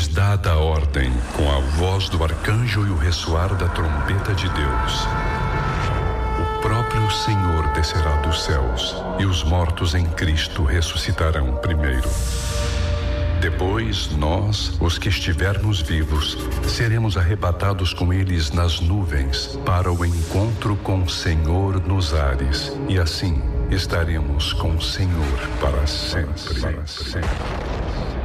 foi-lhes dada a ordem com a voz do arcanjo e o ressoar da trombeta de Deus. O próprio Senhor descerá dos céus e os mortos em Cristo ressuscitarão primeiro. Depois, nós, os que estivermos vivos, seremos arrebatados com eles nas nuvens para o encontro com o Senhor nos ares, e assim estaremos com o Senhor para sempre. Para sempre.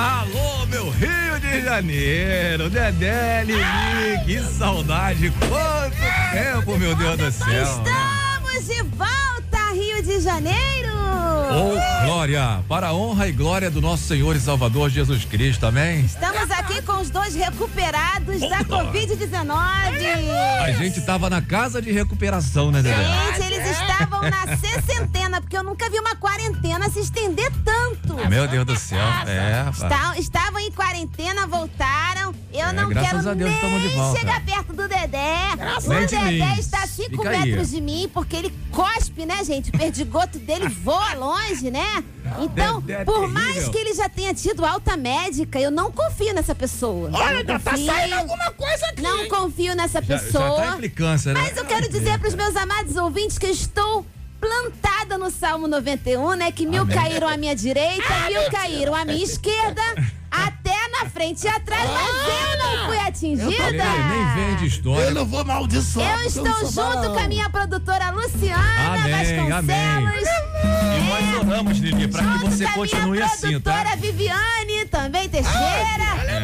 Alô, meu Rio de Janeiro, Dedé, Lili, que saudade, quanto tempo, meu Deus do céu. Estamos de volta, Rio de Janeiro! Oh, glória, para a honra e glória do nosso Senhor e Salvador Jesus Cristo, amém? Estamos aqui com os dois recuperados da Covid-19. A gente tava na casa de recuperação, né, Dedé? Gente, eles estavam na sessentena, porque eu nunca vi uma quarentena se estender tanto. Meu Deus do céu, é. Está- estavam em quarentena, voltaram. Eu É, não graças quero a Deus nem estamos de volta. chegar perto do Dedé. o Nem de Dedé mim. está a 5 Fica aí. metros de mim, porque ele cospe, né, gente? O perdigoto dele voa longe, né? Então, Dedé é por terrível. mais que ele já tenha tido alta médica, eu não confio nessa pessoa. Olha, não tá confio, saindo alguma coisa aqui. Não hein? confio nessa Já, já pessoa. tá implicância, né? Mas eu quero dizer para os meus amados ouvintes que eu estou plantada no Salmo 91, né? Que mil Amém. caíram à minha direita, mil caíram à minha esquerda, até na frente e atrás, mas eu não fui atingida. Ele nem vem de Eu história. não vou maldiçoar. Eu estou sou junto com a minha produtora Luciana Amém, Vasconcelos. E nós oramos, Lili, para que Junto você com a continue minha assim, tá? produtora Viviane, também Teixeira.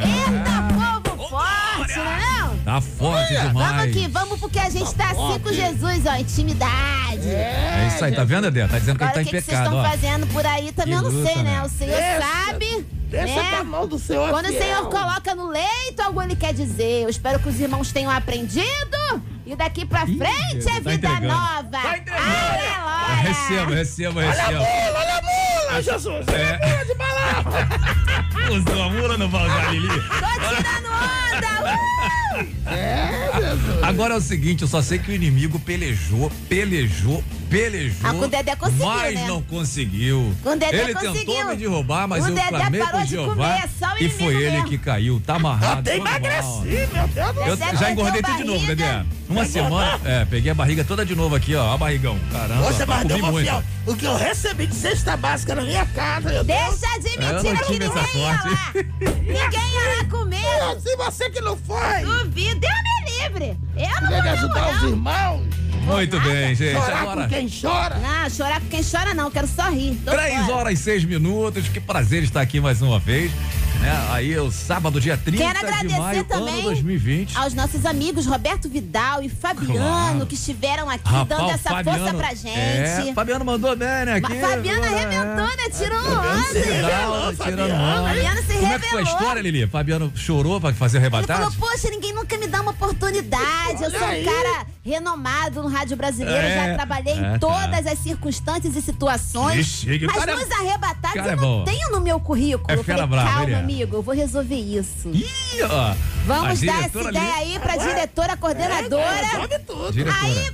Eita, povo forte, é não? Tá forte Vamos demais. aqui, vamos porque a gente tá assim com Jesus, ó, intimidade. É isso aí, tá vendo, Dedé? Tá dizendo que ele Agora tá o em que, que vocês pecado, estão ó. fazendo por aí também Que eu não luta, sei, né? né? O Senhor Deixa, sabe. Deixa né? com a mão do Senhor. Quando o. Senhor coloca no leito, algo ele quer dizer. Eu espero que os irmãos tenham aprendido. E daqui pra Ih, frente Jesus, é tá vida entregando. nova. Tá entregando. Aleluia. Receba, receba, Olha a receba. mula, olha a mula, Jesus. Olha a mula de balão. Usou a mula no Valgar, Lili. Tô tirando onda. Uh! É, Jesus. Agora é o seguinte, eu só sei que o inimigo pelejou, pelejou, pelejou. Ah, com o Dedé conseguiu, Mas né? não conseguiu. Com o Dedé ele conseguiu. tentou me derrubar, mas O eu Dedé clamei parou pro de Jeová. comer, só o e foi inimigo ele mesmo. que caiu, tá amarrado. Até emagreci, meu Deus do Eu Dedé já engordei tudo de novo. Dedé. Uma semana, é, peguei a barriga toda de novo aqui, ó, a barrigão. Caramba, Poxa, mas deu muito. fiel. O que eu recebi de cesta básica na minha casa, meu Deus. Deixa de É, mentira que ninguém ia lá. Ninguém ia lá comer. Se você que não foi, Duvido, Deus me livre. Eu não quer vou ajudar os irmãos, Muito bem, gente. chorar Agora, com quem chora. Não, chorar com quem chora não, quero só rir. Tô três fora. horas e seis minutos. Que prazer estar aqui mais uma vez. Né? Aí é o sábado, dia 30 Quero de agradecer maio, também ano 2020. aos nossos amigos Roberto Vidal e Fabiano, Claro. que estiveram aqui Rapaz, dando essa força pra gente. É, Fabiano mandou bem, né? Mas Aqui, Fabiano é. arrebentou, né? Tirou se onda. revelou, Fabiano. onda. Fabiano se Como é que foi a revelou. história, Lili? Fabiano chorou pra fazer Ele falou, arrebatado? poxa, ninguém nunca me dá uma oportunidade. Eu Olha sou um aí. cara renomado no rádio brasileiro, É. já trabalhei É, em tá. todas as circunstâncias e situações. Que chique. O Mas cara é- nos arrebatados cara é eu não bom. tenho no meu currículo. É eu falei, brava, calma, é. amigo, eu vou resolver isso. Ih, ó. Vamos dar essa ideia ali- aí pra diretora coordenadora. Resolve tudo. Diretora. Aí a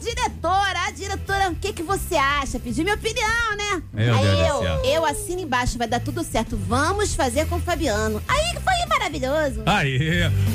diretora, a diretora, o que que você acha? Pedi minha opinião, né? Meu aí Deus eu, eu assino embaixo, vai dar tudo certo. Vamos fazer com o Fabiano. Aí foi maravilhoso. Aí,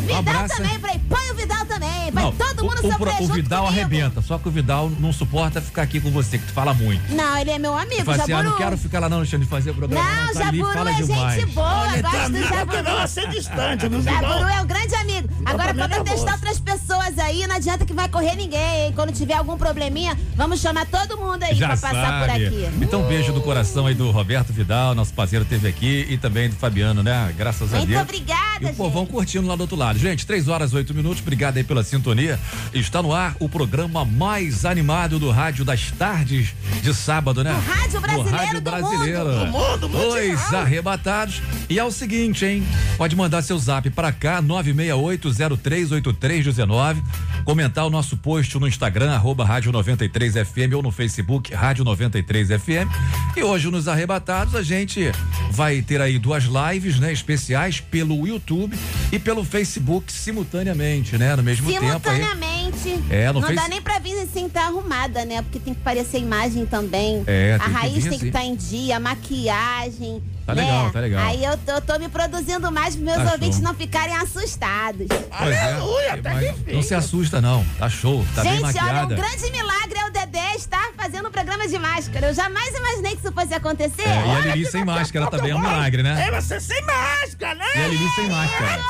Vidal também, falei, põe o Vidal também. Vai Não, todo mundo o, o, sofrer o junto Vidal comigo. arrebenta, só que o Vidal não suporta ficar aqui com você, que tu fala muito. Não, ele é meu amigo, assim, ah, Jaburu. não quero ficar lá não, deixando de fazer o programa. Não, tá ali, Jaburu fala é demais. gente boa, Olha, gosto tá do amigo, Jaburu. não a ser distante, não Jaburu não. é um grande amigo. Agora, pra é testar outras pessoas aí, não adianta que vai correr ninguém, hein? Quando tiver algum probleminha, vamos chamar todo mundo aí Já pra passar por sabe. aqui. Então, um beijo do coração aí do Roberto Vidal, nosso parceiro teve aqui, e também do Fabiano, né? Graças a Muito Deus. obrigada, E o gente. povão curtindo lá do outro lado. Gente, três horas, oito minutos. Obrigado aí pela sintonia. Está no ar o programa mais animado do rádio das tardes de sábado, né? Do rádio brasileiro Do rádio do brasileiro. mundo. Do mundo. Dois arrebatados. E é o seguinte, hein? Pode mandar seu zap pra cá, 968038319. Comentar o nosso post no Instagram, arroba Rádio 93FM ou no Facebook, Rádio 93FM. E hoje nos arrebatados a gente vai ter aí duas lives, né? Especiais pelo YouTube e pelo Facebook simultaneamente, né? No mesmo tempo aí. Simultaneamente. É, no Não Face- dá nem pra vir sem estar arrumada, né? Porque tem que parecer imagem também. É, a tem que raiz vir tem que assim. estar em dia, a maquiagem. Tá né? legal, tá legal. Aí eu tô, eu tô me produzindo mais pros meus Tá ouvintes show. não ficarem assustados. Pois é. Aleluia, até Mas que. Não se assusta, não. Tá show, tá bem Gente, olha, maquiada. um grande milagre é o Dedé estar fazendo um programa de máscara. Eu jamais imaginei que isso fosse acontecer. É, e a Olha Lili que sem máscara também é um milagre, né? É você sem máscara, né? E a Lili sem máscara.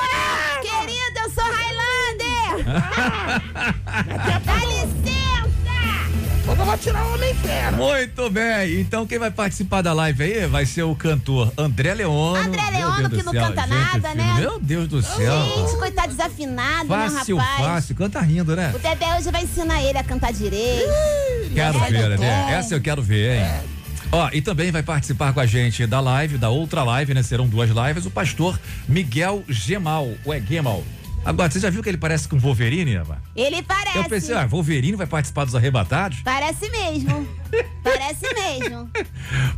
Querido, eu sou Highlander! Dá licença! Quando eu vou tirar o homem fera. Muito bem, então quem vai participar da live aí vai ser o cantor André Leono. André Leono, que não céu, canta gente nada, fina. né? Meu Deus do céu. Gente, coitado desafinado, Fácil, né, rapaz? fácil, canta rindo, né? O Dedé hoje vai ensinar ele a cantar direito. Quero É, ver, né? Essa eu quero ver, hein? Ó, e também vai participar com a gente da live, da outra live, né? Serão duas lives, o pastor Miguel Gemal, ou é Gemal. Agora, você já viu que ele parece com Wolverine, Eva? Ele parece. Eu pensei, ah, Wolverine vai participar dos arrebatados? Parece mesmo. Parece mesmo.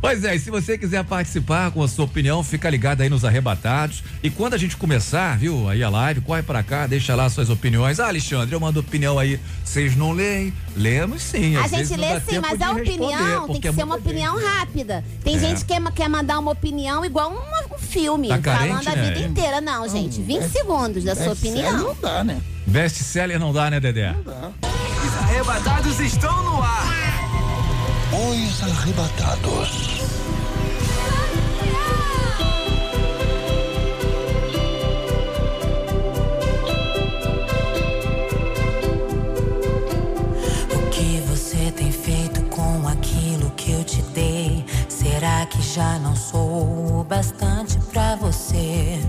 Pois é, e se você quiser participar com a sua opinião, fica ligado aí nos arrebatados. E quando a gente começar, viu, aí a live, corre pra cá, deixa lá suas opiniões. Ah, Alexandre, eu mando opinião aí. Vocês não leem? Lemos sim. A gente lê sim, mas a opinião responder, tem que é ser uma opinião rápida. Tem É. gente que quer, quer mandar uma opinião igual um filme, Tá carente, falando a né? vida inteira. Não, gente, 20 segundos da sua É opinião. Não dá, né? Best seller não dá, né, Dedé? Os arrebatados estão no ar. Os arrebatados. O que você tem feito com aquilo que eu te dei? Será que já não sou o bastante pra você?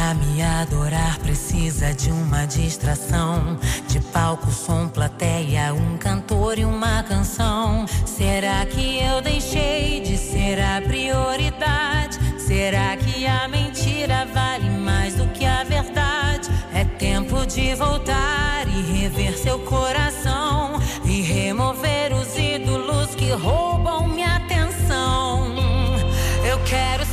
Pra me adorar precisa de uma distração, de palco, som, plateia, um cantor e uma canção. Será que eu deixei de ser a prioridade? Será que a mentira vale mais do que a verdade? É tempo de voltar e rever seu coração e remover os ídolos que roubam minha atenção. Eu quero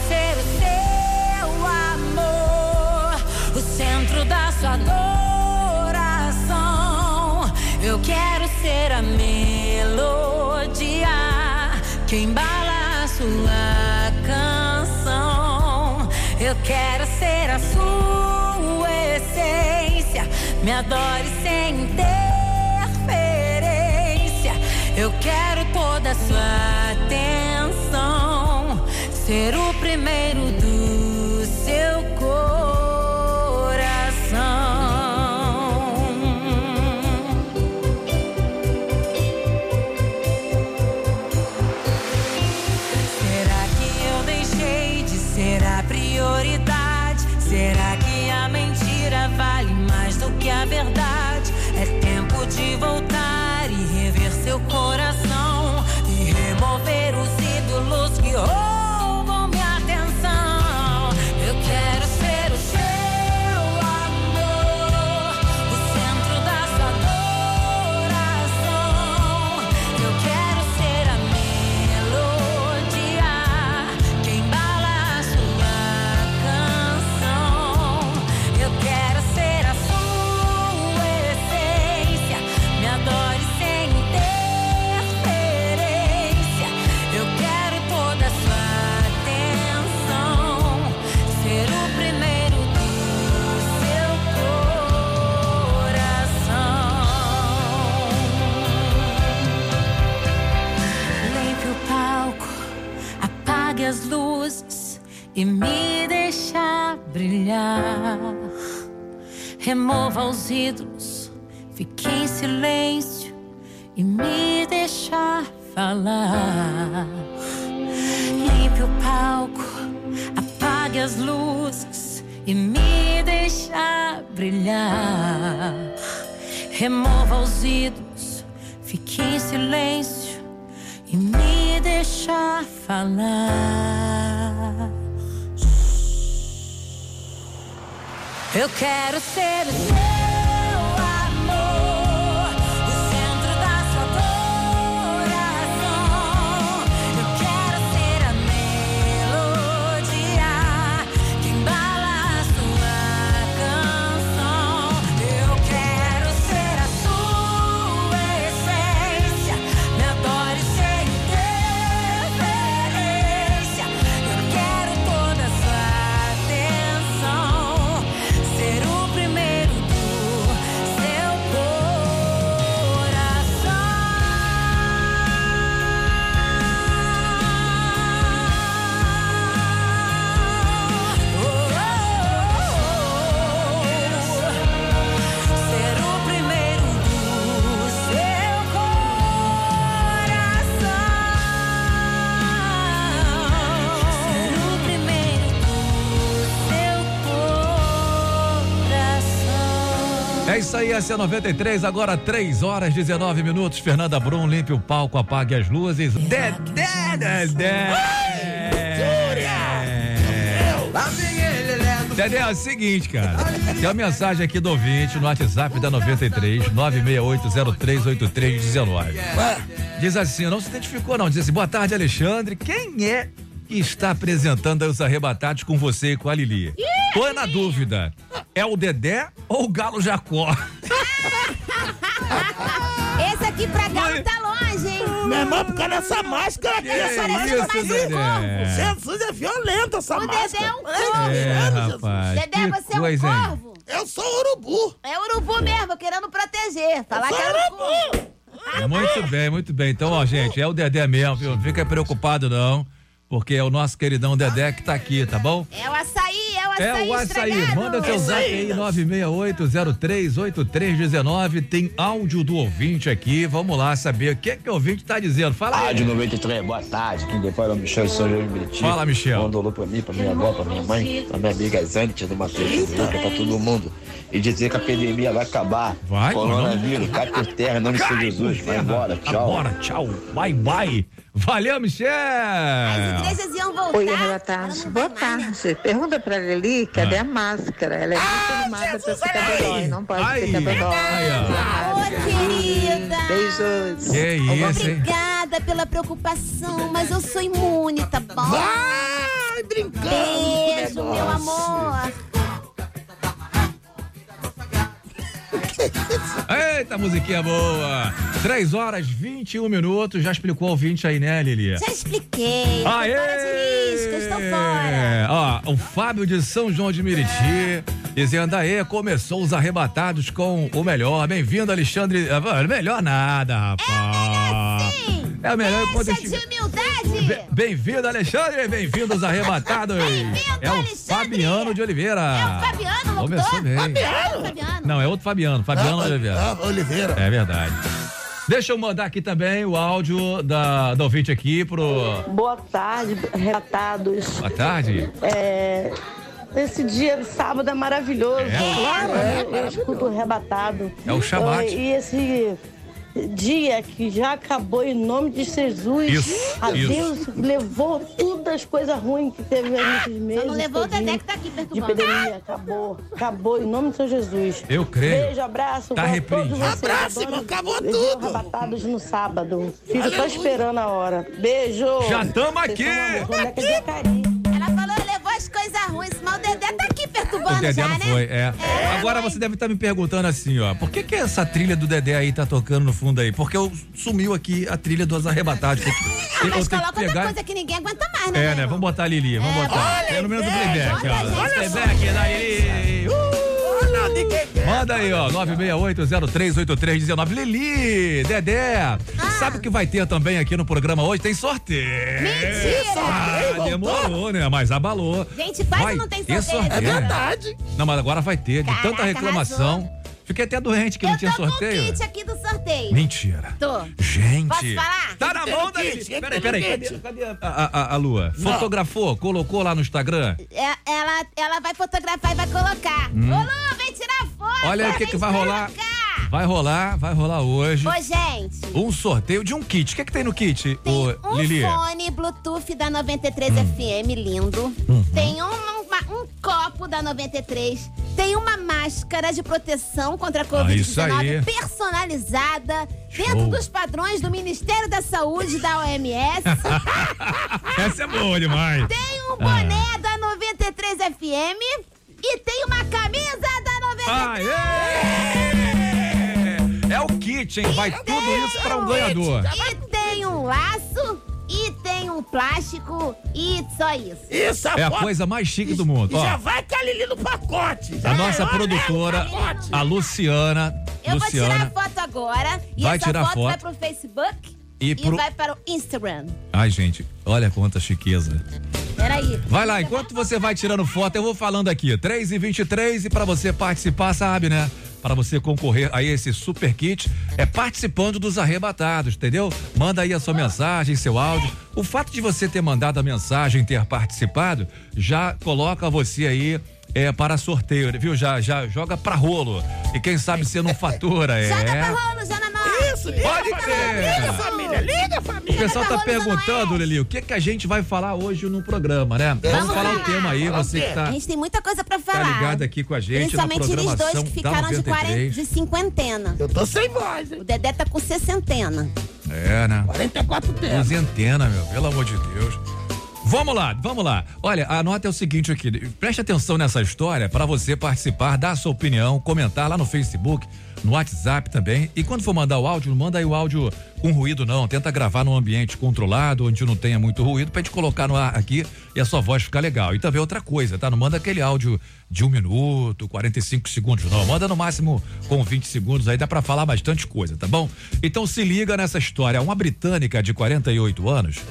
a melodia que embala a sua canção. Eu quero ser a sua essência, me adore sem interferência. Eu quero toda a sua atenção, ser o primeiro do e me deixa brilhar. Remova os ídolos, fique em silêncio e me deixa falar. Limpe o palco, apague as luzes e me deixa brilhar. Remova os ídolos, fique em silêncio e me deixa falar. Eu quero ser o seu isso aí, essa é 93, agora 3 horas 19 minutos. Fernanda Brum, limpe o palco, apague as luzes. Dedé, Dedé. Dedé, é o seguinte, cara. Tem uma mensagem aqui do ouvinte no WhatsApp da 93 968038319. Diz assim, não se identificou não, diz assim, boa tarde Alexandre, quem é que está apresentando os arrebatados com você e com a Lili? Tô na dúvida, é o Dedé ou o Galo Jacó? Esse aqui pra Galo tá longe, hein? Meu irmão, por causa dessa máscara aqui, essa isso, máscara Dedé? aqui. Jesus é violenta essa O máscara. Dedé é um corvo. É, rapaz. Dedé, que você é um hein? corvo? Eu sou urubu. É urubu mesmo, querendo proteger. Falar que Sou é um corvo. urubu. Muito bem, muito bem. Então, ó, gente, é o Dedé mesmo, viu? Não fica preocupado não, porque é o nosso queridão Dedé que tá aqui, tá bom? É o açaí, é o açaí É o açaí. estragado. Manda seu zap aí, 968038319. Tem áudio do ouvinte aqui. Vamos lá saber o que que o ouvinte tá dizendo. Fala aí. Rádio 93, boa tarde. Quem depois é o Michel São João de Meriti. Fala, Michel. Manda um alô pra mim, pra minha avó, pra minha mãe, pra minha amiga Zante do Matheus pra todo mundo. E dizer que a pandemia vai acabar. Vai, Coronavírus, cai por terra, em nome de Senhor Jesus. Vai embora, tchau. Agora, tchau. Bye, bye. Valeu, Michel. As igrejas iam voltar. Oi, não Boa né? tarde. Pergunta pra Lili, cadê Ah. a máscara? Ela é muito animada pra ser cabedói. Não pode Ai. ser ó. Ô, querida. Beijos. Que isso, hein? Obrigada pela preocupação, mas eu sou imune, tá bom? Vai brincando. Beijo, meu amor. Eita, musiquinha boa. 3 horas 21 minutos. Já explicou o ouvinte aí, né, Lili? Já expliquei. Aê! risco, estou fora. Ó, o Fábio de São João de Meriti dizendo aí, começou os arrebatados com o melhor. Bem-vindo, Alexandre. Ah, Melhor nada, rapaz. Sim. É o melhor Deixa de humildade. Be- Bem-vindo, Alexandre. Bem-vindo aos arrebatados. Bem-vindo, é o Alexandre. Fabiano de Oliveira. É o Fabiano, não Começou tô? bem. É o Fabiano. Não, é outro Fabiano. Fabiano de Oliveira. Ah, Oliveira. É verdade. Deixa eu mandar aqui também o áudio da, da ouvinte aqui pro. Boa tarde, arrebatados. Boa tarde. É, esse dia, sábado, é maravilhoso. É? Claro, eu, eu escuto o rebatado. É o Shabat. E esse dia que já acabou em nome de Jesus. Isso, A isso. Deus levou todas as coisas ruins que teve nesses meses. Só não levou o Dedé que tá aqui De perturbando. pandemia, acabou. Acabou, em nome de São Jesus. Eu creio. Beijo, abraço. Tá repreendido. todos vocês. Abraço, irmão, acabou tudo. Arrebatados no sábado. Fico só esperando a hora. Beijo. Já tamo Vocês aqui. Boneca de Jacareí. Ela falou, levou as coisas ruins, mas o Dedé tá O Dedé já, não né? foi, é. Agora você deve estar me perguntando assim, ó, por que que essa trilha do Dedé aí tá tocando no fundo aí? Porque eu sumiu aqui a trilha dos arrebatados. Tem Ah, eu mas coloca outra pegar. coisa que ninguém aguenta mais, né? É, né? Vamos botar a Lili, vamos É, botar. olha, Pelo menos o inveja, playback, olha, ó. gente. O playback da Lili. Uh! Olha de quem que é. Manda aí, ó, 968038319. Lili, Dedé, Ah. sabe o que vai ter também aqui no programa hoje? Tem sorteio. Mentira! Ah, demorou, né? Mas abalou. Gente, quase Vai não tem ter sorteio. É verdade. Não, mas agora vai ter, de tanta Caraca, reclamação. arrasou. Fiquei até doente que Eu não tinha tô com o sorteio. kit aqui do sorteio. Mentira. Tô. Gente. Posso falar? Tá na mão da tem Peraí, peraí. Cadê, cadê a, a- a Lua? Fotografou? Colocou lá no Instagram? É, ela, ela vai fotografar e vai colocar. Ô, Lu, vem tirar foto. Hum. Olha o que que vai rolar. colocar. Vai rolar, vai rolar hoje. Ô, gente, Um sorteio de um kit. O que, que tem no kit, tem ô, um Lili? Hum. fone Bluetooth da 93 FM lindo. Uhum. Tem um, uma- um copo da 93. Tem uma máscara de proteção contra a Ah, isso aí. Covid-19 personalizada Show. dentro dos padrões do Ministério da Saúde da OMS. Essa é boa demais. tem um Ah. boné da 93 FM e tem uma camisa da 93. Aê! É o kit, hein? Vai tudo isso para um ganhador. E tem um laço, e tem um plástico, e só isso. Isso, É a foto- coisa mais chique do mundo. E já Ó, vai com a Lili no pacote. Já a nossa olha, produtora, o pacote. a Luciana. Eu vou tirar a Luciana. foto agora, e Vai essa tirar foto, foto. vai pro Facebook E e, pro- vai para o Instagram. Ai, gente, olha quanta chiqueza. Peraí. Vai lá, enquanto você vai tirando foto, eu vou falando aqui. 3 e 23 e para você participar, sabe, né? Para você concorrer a esse super kit, é participando dos arrebatados, entendeu? Manda aí a sua mensagem, seu áudio. O fato de você ter mandado a mensagem, ter participado, já coloca você aí é para sorteio, viu? Já, já joga pra rolo. E quem sabe você não fatura, é. Joga pra rolo, Jana Nós. Isso, liga, Pode crer. liga, família, liga, O família. pessoal tá perguntando, Zona Lili, o que que a gente vai falar hoje no programa, né? Vamos, Vamos falar o tema aí, o você que tá, A gente tem muita coisa pra tá falar. ligado aqui com a gente na Principalmente eles dois que ficaram de, 40, 93. de cinquentena. Eu tô sem voz, hein? O Dedé tá com sessentena. É, né? 44 tempos. Duzentena, meu, pelo amor de Deus. Vamos lá, vamos lá. Olha, a nota é o seguinte aqui. Preste atenção nessa história para você participar, dar a sua opinião, comentar lá no Facebook, no WhatsApp também. E quando for mandar o áudio, não manda aí o áudio com ruído, não. Tenta gravar num ambiente controlado, onde não tenha muito ruído, pra gente colocar no ar aqui e a sua voz ficar legal. E também outra coisa, tá? Não manda aquele áudio de um minuto, 45 segundos, não. Manda no máximo com 20 segundos, aí dá pra falar bastante coisa, tá bom? Então se liga nessa história. Uma britânica de 48 anos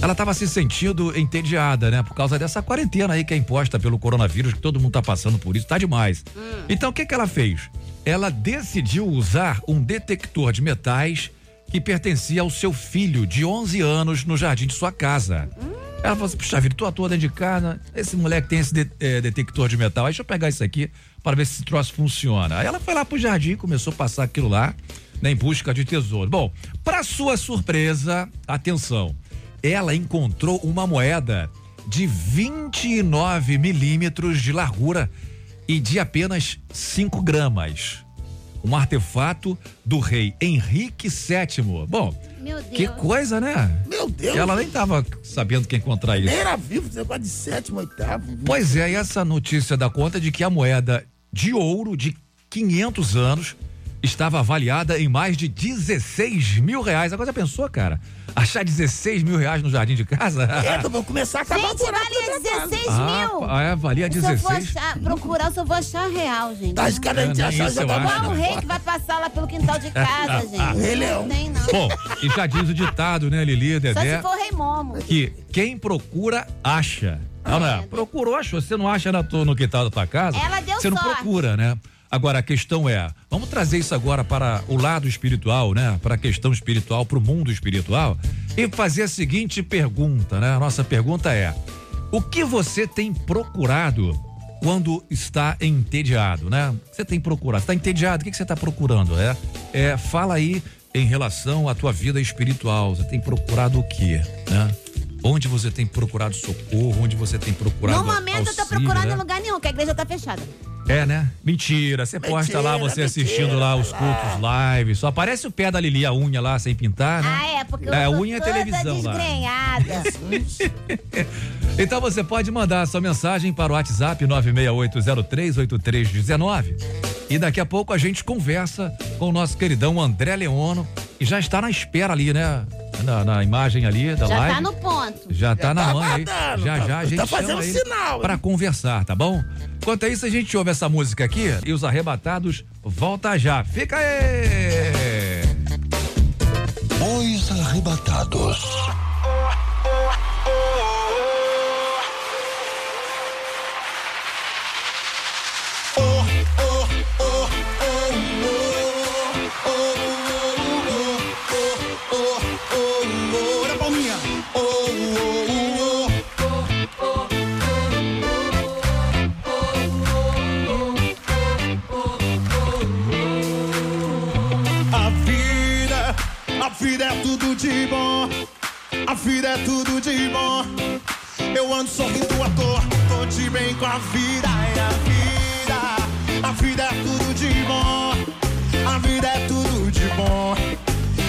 ela estava se sentindo entediada, né? Por causa dessa quarentena aí que é imposta pelo coronavírus, que todo mundo tá passando por isso, tá demais. Então o que que ela fez? Ela decidiu usar um detector de metais que pertencia ao seu filho de 11 anos no jardim de sua casa. Ela falou assim: puxa vida, tô à toa dentro de casa, esse moleque tem esse de- eh, detector de metal, aí deixa eu pegar isso aqui para ver se esse troço funciona. Aí ela foi lá pro jardim, começou a passar aquilo lá, né, em busca de tesouro. Bom, para sua surpresa, atenção, ela encontrou uma moeda de 29 milímetros de largura e de apenas 5 gramas. Um artefato do rei Henrique VII. Bom, Meu Deus. que coisa, né? Meu Deus. Ela nem estava sabendo que encontrar isso. Nem era vivo, você de sétimo, oitavo. Pois é, e essa notícia dá conta de que a moeda de ouro de 500 anos estava avaliada em mais de 16 mil reais. Agora já pensou, cara? Achar 16 mil reais no jardim de casa? É, vou começar a acabar Gente, valia 16 mil. Ah, é, valia Se eu for 16. achar, procurar, eu só vou achar real, gente. Tá de É, nem achar, já eu tá. Qual o rei que vai passar lá pelo quintal de casa, gente? Rei Leão. Não tem, não. Bom, e já diz o ditado, né, Lili, Só Dedé? se for rei Momo. que quem procura, acha. Não, não é? Procurou, achou. Você não acha na tua- no quintal da tua casa? Ela deu Você não sorte. procura, né? Agora, a questão é, vamos trazer isso agora para o lado espiritual, né? Para a questão espiritual, para o mundo espiritual e fazer a seguinte pergunta, né? A nossa pergunta é, o que você tem procurado quando está entediado, né? Você tem procurado, está entediado, o que, que você está procurando, é? é? Fala aí em relação à tua vida espiritual, você tem procurado o quê, né? Onde você tem procurado socorro, onde você tem procurado No momento, eu tô auxílio, procurando né? em lugar nenhum, que a igreja tá fechada. É, né? Mentira. Você posta lá, você mentira, assistindo lá os cultos live. Só aparece o pé da Lili, a unha lá sem pintar, né? Ah, é, porque eu É, tô unha é televisão lá. Então você pode mandar a sua mensagem para o WhatsApp 968038319. E daqui a pouco a gente conversa com o nosso queridão André Leono, que já está na espera ali, né? Na, na imagem ali da Já live. tá no ponto. Já tá na tá mão aí. aguardando, Já tá- já a gente tá fazendo sinal, pra hein? conversar, tá bom? Enquanto isso, a gente ouve essa música aqui e os arrebatados volta já. Fica aí! Os arrebatados. A vida é tudo de bom. A vida é tudo de bom. Eu ando sorrindo à toa, tô de bem com a vida. É a vida, a vida é tudo de bom. A vida é tudo de bom.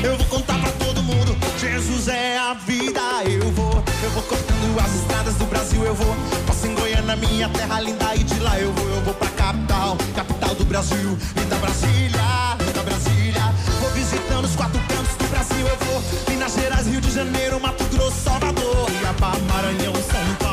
Eu vou contar pra todo mundo, Jesus é a vida. Eu vou, eu vou cortando as estradas do Brasil. Eu vou, passo em Goiânia, minha terra linda. E de lá eu vou, eu vou pra capital, capital do Brasil. Linda Brasília, linda Brasília. Vou visitando os quatro cantos Brasil. Eu vou, Minas Gerais, Rio de Janeiro, Mato Grosso, Salvador. Iabá, Maranhão, São Paulo.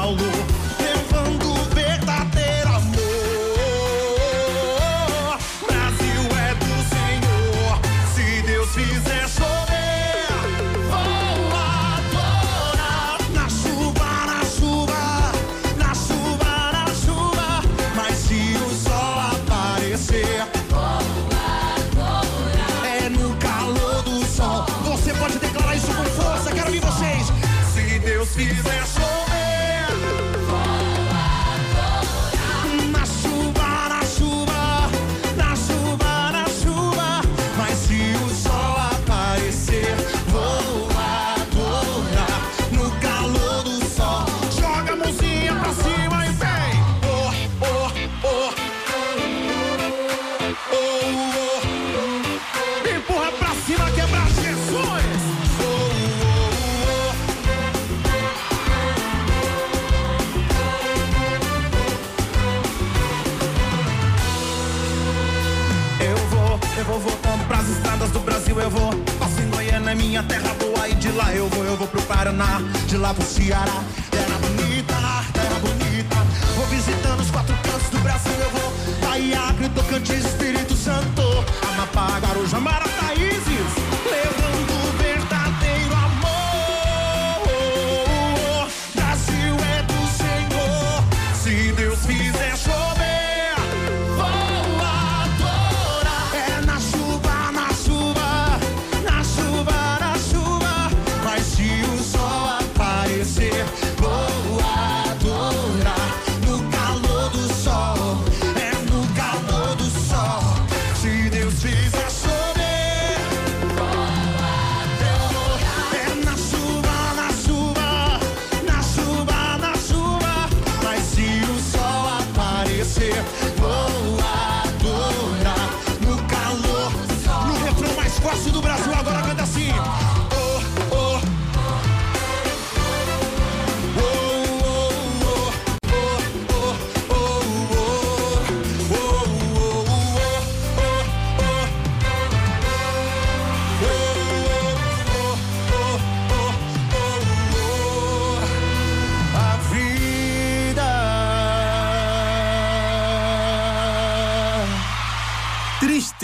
Minha terra boa, e de lá eu vou, eu vou pro Paraná, de lá pro Ceará. Terra bonita, terra bonita. Vou visitando os quatro cantos do Brasil, eu vou. Bahia, Acre, Tocantins, Espírito Santo. Amapá, Guarujá, Marataízes.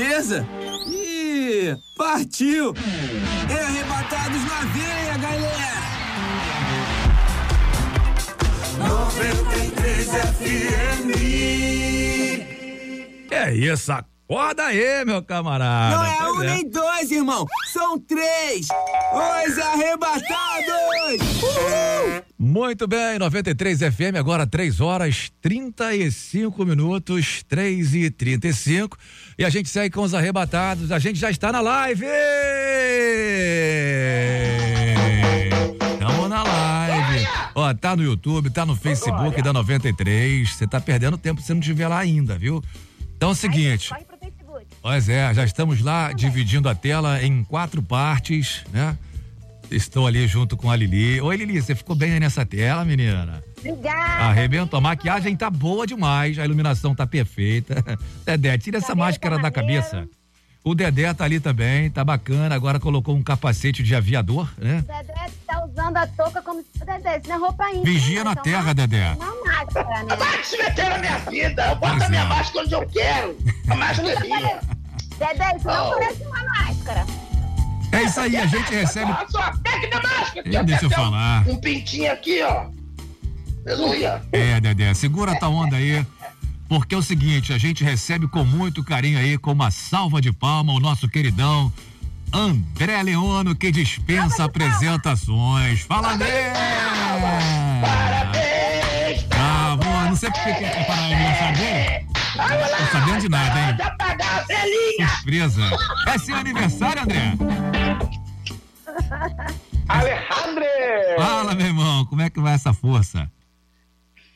Tristeza? Ih, partiu! É arrebatados na veia, galera! 93 FM. É isso? Acorda aí, meu camarada. Não é Pois um nem dois, irmão! São três! Os arrebatados! Uhul! Muito bem, 93 FM, agora 3 horas 35 minutos, 3 e 35 E a gente segue com os arrebatados. A gente já está na live! Estamos na live. Ó, tá no YouTube, tá no Facebook da 93. Você tá perdendo tempo se não estiver lá ainda, viu? Então é o seguinte. Pois é, já estamos lá dividindo a tela em quatro partes, né? Estou ali junto com a Lili. Oi, Lili, você ficou bem aí nessa tela, menina? Obrigada. Arrebentou. A maquiagem tá boa demais, a iluminação tá perfeita. Dedé, tira essa Cabelo máscara tá da cabeça. O Dedé tá ali também, tá bacana. Agora colocou um capacete de aviador, né? Dedé tá usando a touca como se Dedé, isso não é roupa íntima. Vigia não, na terra, uma- Dedé. Uma máscara, né? Vai se meter na minha vida. Eu boto a minha é. máscara onde eu quero. A máscara é minha. Dedé, isso não Oh. parece uma máscara. É isso aí, a gente recebe. Olha só, pega da máscara. Ih, deixa eu falar. Um pintinho aqui, ó. Aleluia. É, Dedé, segura a tua onda aí. Porque é o seguinte, a gente recebe com muito carinho aí, com uma salva de palma, o nosso queridão André Leono, que dispensa apresentações. Fala, André! Parabéns. Bravo! Não sei porque que é para aniversário dele. Tô sabendo de nada, hein? A velhinha. Surpresa. É seu aniversário, André? Alejandro! Fala, meu irmão, como é que vai essa força?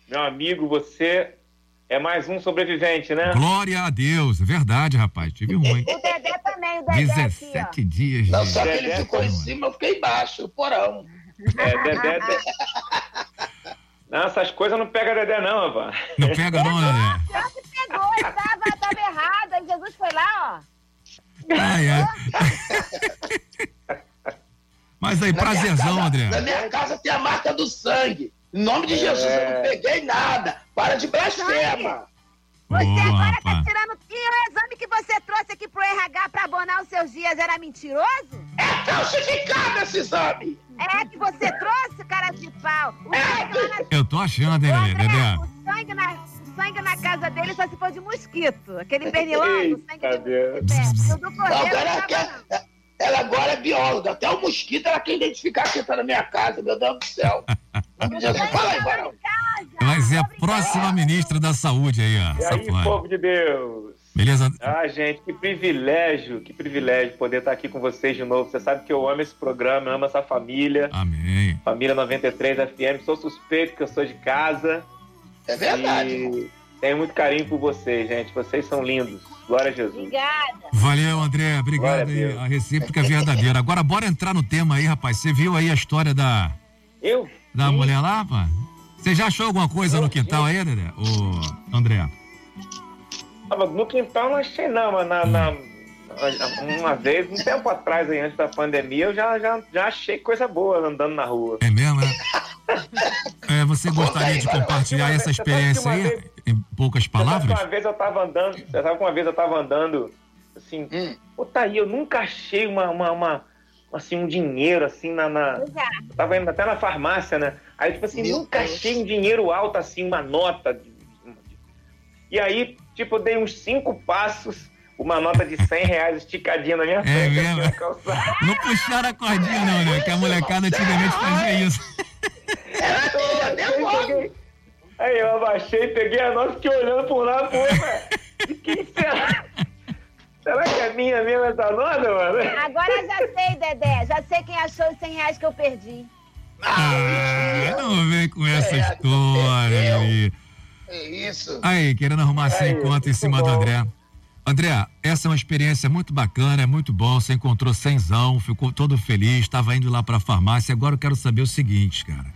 Meu amigo, você é mais um sobrevivente, né? Glória a Deus, é verdade, rapaz, tive ruim. O Dedé também, o Dedé aqui, ó. 17 dias. Não, só que ele ficou em cima, eu fiquei embaixo, o porão. É, Dedé. Dedé. Não, essas coisas não pega Dedé, não, rapaz. Não pega não, André? Pior que pegou, ele tava, tava errado. Aí Jesus foi lá, ó. Ai, ai. Mas aí, Na prazerzão, André. Na minha casa tem a marca do sangue. Em nome de Jesus, É. eu não peguei nada. Para de blasfema. Você Ô, agora rapaz. tá tirando. E o exame que você trouxe aqui pro RH pra abonar os seus dias era mentiroso? É falsificado esse exame. É que você trouxe, cara de pau. O sangue lá na Eu tô achando, hein, Dedé? o sangue, na, sangue na casa dele só se for de mosquito. Aquele pernilongo, o sangue Eita de Deus. É, o do cordeiro Agora não ela, tava, quer, não. Ela agora é bióloga. Até o mosquito ela quer identificar quem tá na minha casa. Meu Deus do céu. Fala aí, Barão. Vai ser a próxima ministra da saúde aí, ó. E aí, povo de Deus? Beleza? Ah, gente, que privilégio, que privilégio poder estar aqui com vocês de novo. Você sabe que eu amo esse programa, amo essa família. Amém. Família 93 FM. Sou suspeito que eu sou de casa. É verdade. E tenho muito carinho por vocês, gente. Vocês são lindos. Glória a Jesus. Obrigada. Valeu, André. Obrigado a. A recíproca é verdadeira. Agora, bora entrar no tema aí, rapaz. Você viu aí a história da, Eu? da vi. mulher lá, pá? Você já achou alguma coisa no quintal aí, Dedé? Ô, André? No quintal não achei não, mas na, na, uma vez, um tempo atrás, aí, antes da pandemia, eu já, já, já achei coisa boa andando na rua. É mesmo, né? É, você gostaria de compartilhar essa experiência aí em poucas palavras? Uma vez eu tava andando, você sabe que uma vez eu tava andando, assim, Hum. pô, tá aí, eu nunca achei uma, uma, uma- assim, um dinheiro, assim, na, na- é. eu tava indo até na farmácia, né? Aí, tipo assim, Meu nunca Deus. achei um dinheiro alto, assim, uma nota. de- E aí, tipo, eu dei uns cinco passos, uma nota de 100 reais esticadinha na minha frente, assim, mesmo? na calçada. Não puxaram a cordinha, não, né? Que a molecada antigamente fazia isso. Eu abaixei, peguei- Aí eu abaixei, peguei a nota e fiquei olhando por lá, pô, velho. Quem será? Será que é minha mesmo essa nota, mano? Agora já sei, Dedé. Já sei quem achou os 100 reais que eu perdi. Ah, não vem com essa história aí. É isso. Aí, querendo arrumar 100 Aí, conto em cima do bom. André. André, essa é uma experiência muito bacana, é muito bom. Você encontrou cenzão, ficou todo feliz, estava indo lá para a farmácia. Agora eu quero saber o seguinte, cara.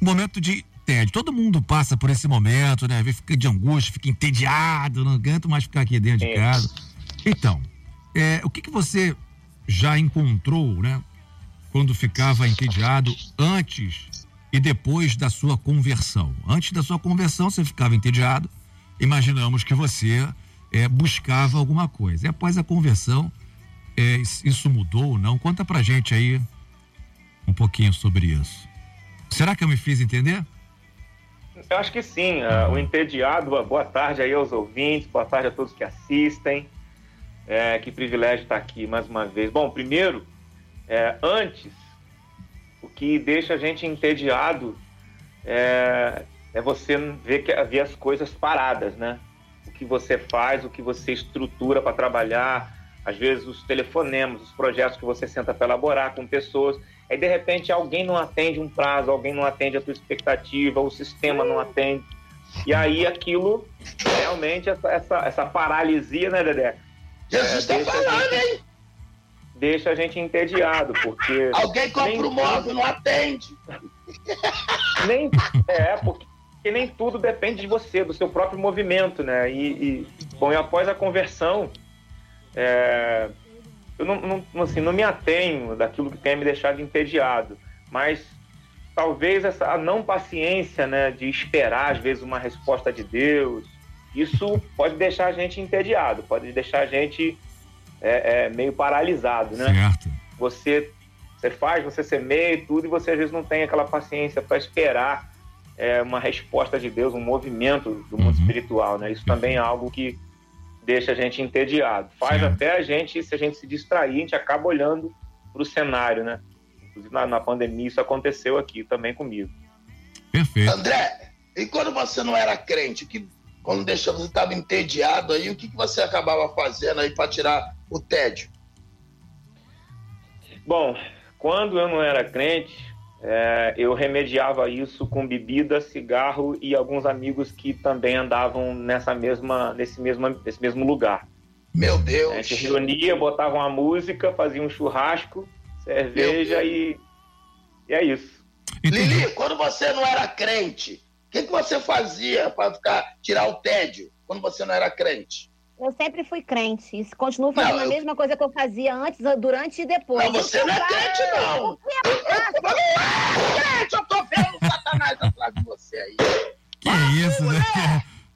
Momento de tédio. Todo mundo passa por esse momento, né? Fica de angústia, fica entediado, não aguento mais ficar aqui dentro de Sim. casa. Então, é, o que, que você já encontrou, né? Quando ficava entediado antes e depois da sua conversão. Antes da sua conversão, você ficava entediado. Imaginamos que você é, buscava alguma coisa. E após a conversão, é, is- isso mudou ou não? Conta pra gente aí um pouquinho sobre isso. Será que eu me fiz entender? Eu acho que sim. ah, o entediado, ah, boa tarde aí aos ouvintes, boa tarde a todos que assistem. É, que privilégio estar aqui mais uma vez. Bom, primeiro, é, antes, o que deixa a gente entediado é, é você ver, que, as coisas paradas, né? O que você faz, o que você estrutura para trabalhar, às vezes os telefonemas, os projetos que você senta para elaborar com pessoas. Aí, de repente, alguém não atende um prazo, alguém não atende a tua expectativa, o sistema não atende. E aí, aquilo, realmente, essa, essa, essa paralisia, né, Dedé? Jesus tá deixa a falando, gente- hein? Deixa a gente entediado, porque... Alguém compra o móvel, não atende. nem é porque nem tudo depende de você, do seu próprio movimento, né? E, e, bom, e após a conversão, é, eu não, não, assim, não me atenho daquilo que tem me deixado entediado, mas talvez essa a não paciência, né, de esperar às vezes uma resposta de Deus, isso pode deixar a gente entediado, pode deixar a gente é, é, meio paralisado, né? Certo. você você faz, você semeia e tudo, e você às vezes não tem aquela paciência para esperar é, uma resposta de Deus, um movimento do mundo Uhum. espiritual, né? Isso também é algo que deixa a gente entediado. Faz Certo. até a gente, se a gente se distrair, a gente acaba olhando para o cenário, né? Inclusive na, na pandemia isso aconteceu aqui também comigo. Perfeito. André, e quando você não era crente, que quando deixa, você estava entediado aí, o que, que você acabava fazendo aí para tirar o tédio? Bom, quando eu não era crente, é, eu remediava isso com bebida, cigarro e alguns amigos que também andavam nessa mesma, nesse, mesmo, nesse mesmo lugar. Meu A Deus. gente reunia, botava uma música, fazia um churrasco, cerveja e, e é isso. Lili, quando você não era crente, o que, que você fazia para ficar tirar o tédio quando você não era crente? Eu sempre fui crente. E continuo fazendo Não, a eu- mesma coisa que eu fazia antes, durante e depois. Não, você não é crente, não. O que é Eu não é crente, eu tô vendo o Satanás atrás de você aí. Que isso, né?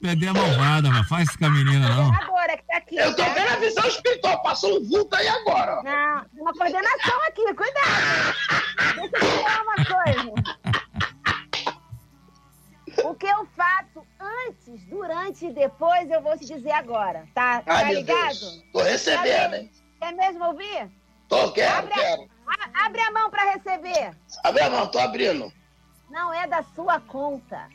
Dedé é malvada, mas faz isso com a menina, não. coordenadora que tá aqui. Eu tô tá? vendo a visão espiritual, passou um vulto aí agora. Não, tem uma coordenação aqui, cuidado. Deixa eu te falar uma coisa. O que eu faço antes, durante e depois, eu vou te dizer agora. Tá, Ai, tá ligado? Deus. Tô recebendo, hein? Quer mesmo ouvir? Tô, quero, Abre a- quero. A- abre a mão pra receber. Abre a mão, tô abrindo. Não é da sua conta.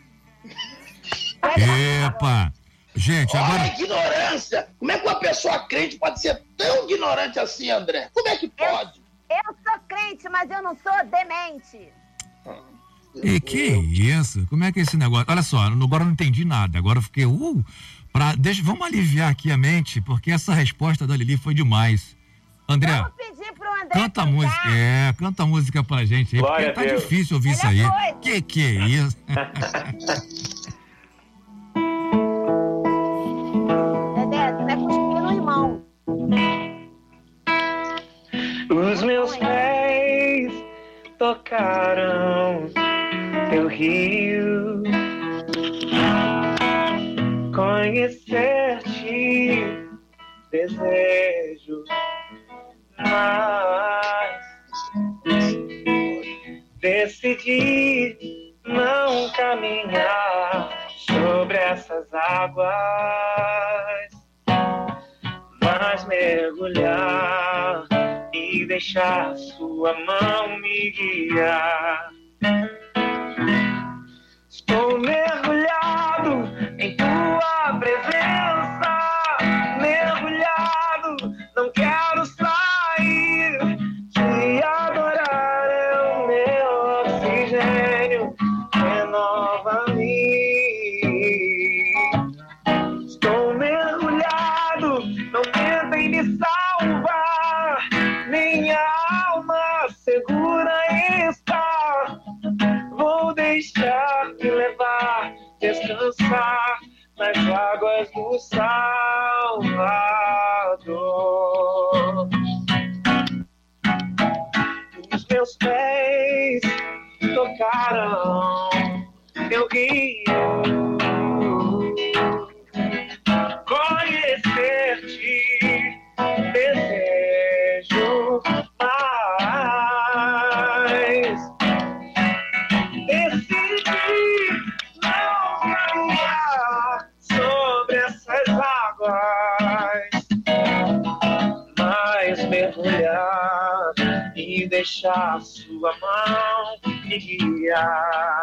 Epa! Gente, Olha a agora. ignorância. Como é que uma pessoa crente pode ser tão ignorante assim, André? Como é que pode? Eu sou crente, mas eu não sou demente. E que isso? Como é que é esse negócio? Olha só, agora eu não entendi nada. Agora eu fiquei, uh, pra, deixa, vamos aliviar aqui a mente, porque essa resposta da Lili foi demais. André, Vamos pedir pro André canta a música. É, canta a música pra gente aí, Glória porque a tá Deus. difícil ouvir isso aí. Coisa. Que que é isso? Tu vai cuspir no irmão. Os meus pés tocaram teu rio. Conhecer-te desejo mas decidi não caminhar sobre essas águas, mas mergulhar e deixar sua mão me guiar. Estou mergulhado descansar nas águas do Salvador. Os meus pés tocaram meu rio. Guiar.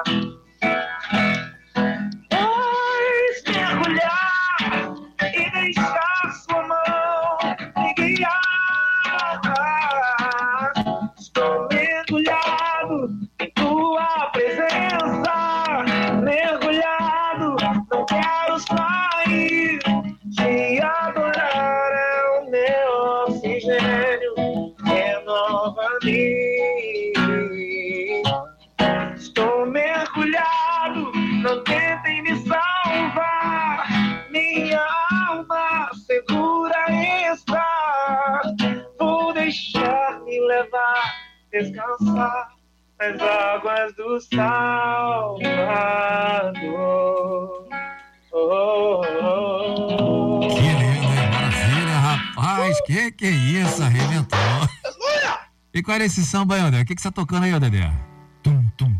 Era esse samba aí, André? O que que você tá tocando aí, Dedé?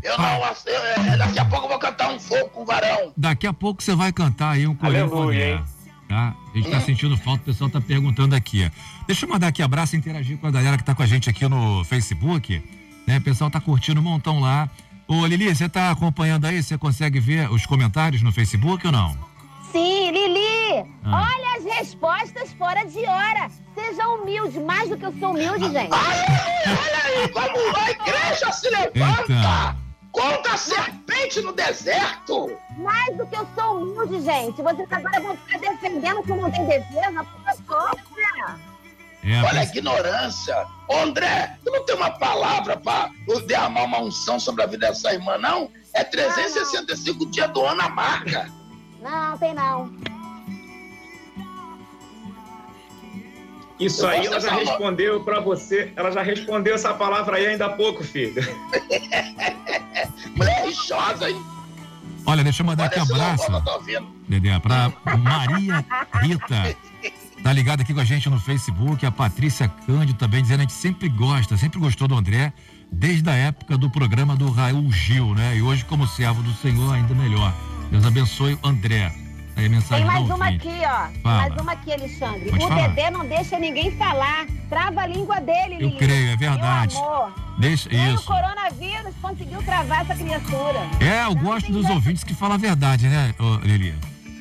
Eu não, eu, é, daqui a pouco eu vou cantar um fogo com o varão. Daqui a pouco você vai cantar aí um corinho? Tá? A gente tá sentindo falta, o pessoal tá perguntando aqui. Deixa eu mandar aqui abraço e interagir com a galera que tá com a gente aqui no Facebook. Né? O pessoal tá curtindo um montão lá. Ô Lili, você tá acompanhando aí? Você consegue ver os comentários no Facebook ou não? Sim, Lili! Ah. Olha as respostas fora de hora. Seja humilde, mais do que eu sou humilde, gente. Olha aí como a igreja se levanta Eita. contra a serpente no deserto. Mais do que eu sou humilde, gente. Vocês agora vão ficar defendendo que eu não tenho defesa? Por favor, né? É, Olha a ignorância. Ô, André, tu não tem uma palavra pra derramar uma unção sobre a vida dessa irmã, não? É 365 dias do ano a marca. Não, tem não. Isso Eu aí ela já dessa respondeu pra você. Ela já respondeu essa palavra aí ainda há pouco, filho. Mulher rixosa, hein? Olha, deixa eu mandar aqui Parece abraço. ouvindo. Dedé, pra Maria Rita. Tá ligado aqui com a gente no Facebook, a Patrícia Cândido também dizendo que a gente sempre gosta, sempre gostou do André, desde a época do programa do Raul Gil, né? E hoje, como servo do Senhor, ainda melhor. Deus abençoe o André. Aí a mensagem Tem mais uma aqui, ó. Fala. Mais uma aqui, Alexandre. Pode o falar. Não deixa ninguém falar. Trava a língua dele, Eu Lili. creio, é verdade. Meu amor. Deixa Nem o isso. coronavírus conseguiu travar essa criatura. É, eu gosto dos ouvintes que falam a verdade, né, Lili?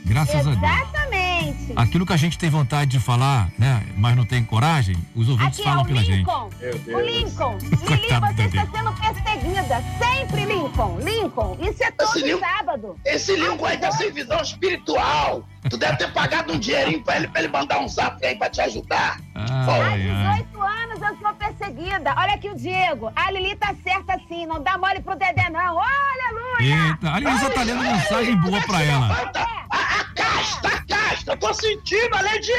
Graças a Deus. Exatamente. Aquilo que a gente tem vontade de falar, né, mas não tem coragem, os ouvintes Aqui é falam o pela gente. Lincoln. O Lincoln. Lili, você está sendo perseguida. Sempre, Lincoln. Lincoln. Isso é todo Esse Lincoln- sábado. Esse Lincoln aí tá sem visão espiritual. Tu deve ter pagado um dinheirinho pra ele, pra ele mandar um zap aí pra te ajudar. Há Ai, ai. 18 anos eu sou perseguida. Olha aqui o Diego. A Lili tá certa sim. Não dá mole pro Dedé, não. Olha, aleluia! Eita, a Lili já tá lendo mensagem boa pra ela. A casta, a casta, eu tô sentindo a legião!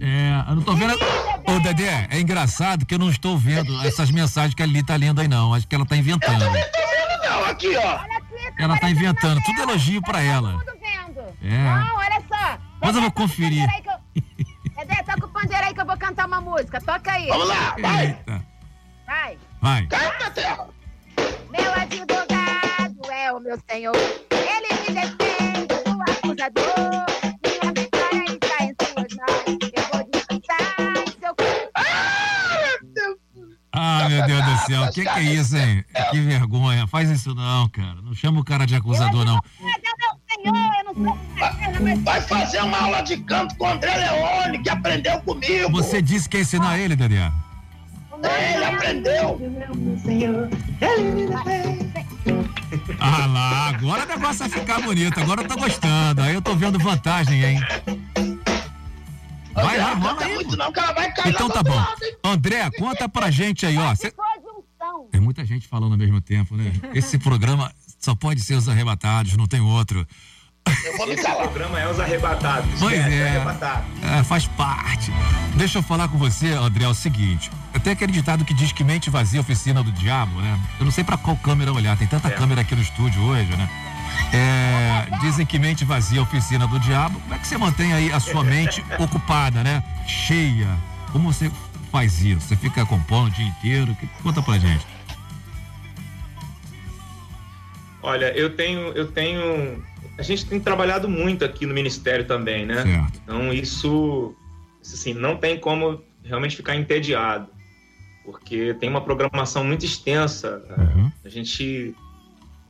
É, eu não tô vendo. Ô, Dedé, é engraçado que eu não estou vendo essas mensagens que a Lili tá lendo aí, não. Acho que ela tá inventando. Não tô vendo não, aqui, ó. Ela tá inventando, tudo elogio pra ela. É. Não, olha só. Mas eu vou conferir. eu- Dedé, toca o pandeiro aí que eu vou cantar uma música. Toca aí. Vamos lá, vai. Eita. Vai. Vai. Canta, terra. Meu advogado é o meu senhor. Ele me defende do acusador. Minha vitória está em suas mãos. Eu vou descansar em seu Ah, meu Deus do céu, o que, que é isso, hein? Que vergonha. Faz isso não, cara. Não chama o cara de acusador, não. Senhor, eu não sou Vai fazer uma aula de canto com o André Leone, que aprendeu comigo. Você disse que ia ensinar ele. É, ele aprendeu. Ah lá, agora o negócio vai ficar bonito. Agora eu tô gostando. Aí eu tô vendo vantagem, hein? Vai lá, rola aí. muito não, que ela vai cair Então tá bom. lado? André, conta pra gente aí, ó. Cê-. É muita gente falando ao mesmo tempo, né? Esse programa só pode ser os arrebatados, não tem outro. Eu vou me Esse calar. programa é os arrebatados. Pois esquece, é. arrebatado. É, faz parte. Deixa eu falar com você, André, é o seguinte. Tem aquele ditado que diz que mente vazia é oficina do diabo, né? Eu não sei pra qual câmera olhar, tem tanta É. câmera aqui no estúdio hoje, né? É, dizem que mente vazia é oficina do diabo. Como é que você mantém aí a sua mente ocupada, né? Cheia. Como você faz isso? Você fica compondo o dia inteiro? Que- Conta pra gente. Olha, eu tenho, eu tenho. A gente tem trabalhado muito aqui no Ministério também, né? Certo. Então isso, assim, não tem como realmente ficar entediado, porque tem uma programação muito extensa. Uhum. A gente,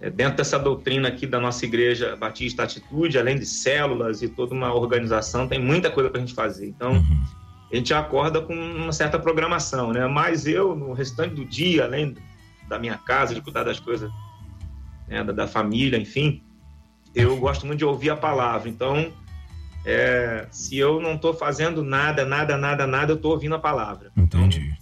é, dentro dessa doutrina aqui da nossa igreja Batista Atitude, além de células e toda uma organização, tem muita coisa para a gente fazer. Então, Uhum. a gente acorda com uma certa programação, né? Mas eu, no restante do dia, além da minha casa, de cuidar das coisas né, da, da família, enfim, eu gosto muito de ouvir a palavra. Então, é, se eu não estou fazendo nada, nada, nada, nada, eu estou ouvindo a palavra. Entendi.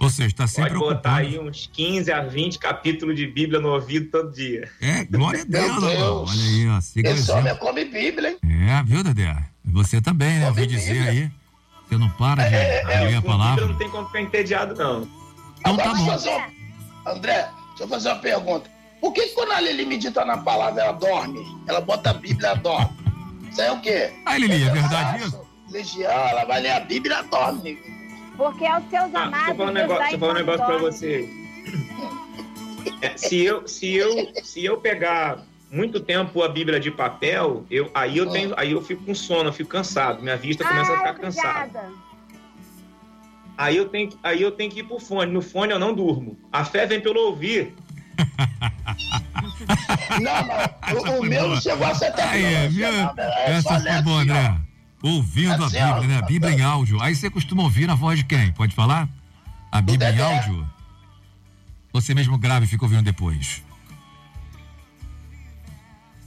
Ou seja, está sempre Pode botar ocupado. aí uns 15 a 20 capítulos de Bíblia no ouvido todo dia. É, glória a Deus, Meu irmão. Deus. Olha aí, ó. Siga o Esse homem come Bíblia, hein? É, viu, Dedé? Você também, né? Ouvi dizer Bíblia. aí. Você não para de É, é, ler a Com Bíblia palavra. não tem como ficar entediado, não. Então Agora, tá deixa eu bom. fazer uma... André, deixa eu fazer uma pergunta. Por que que quando a Lili medita na palavra, ela dorme? Ela bota a Bíblia, ela dorme. Isso aí é o quê? Ai, Lili, é verdade isso? Legião, ela vai ler a Bíblia e ela dorme. Porque aos seus Ah, amados. deixa eu falar um negócio, deixa eu falar um negócio pra enquanto você. É, se, eu, se, eu, se eu pegar muito tempo a Bíblia de papel, eu, aí, eu tenho, aí eu fico com sono, eu fico cansado, minha vista começa a Ah, ficar cansada. obrigada. Aí eu, tenho, aí eu tenho que ir pro fone. No fone eu não durmo. A fé vem pelo ouvir. Não, não. O, o meu não chegou a ser Aí, é, viu? tecnologia, não? É Essa foi boa. André. Ouvindo a Assim, ó. Bíblia, né? Bíblia em áudio. Aí você costuma ouvir a voz de quem? Pode falar? A Bíblia em áudio? Você mesmo grava e fica ouvindo depois.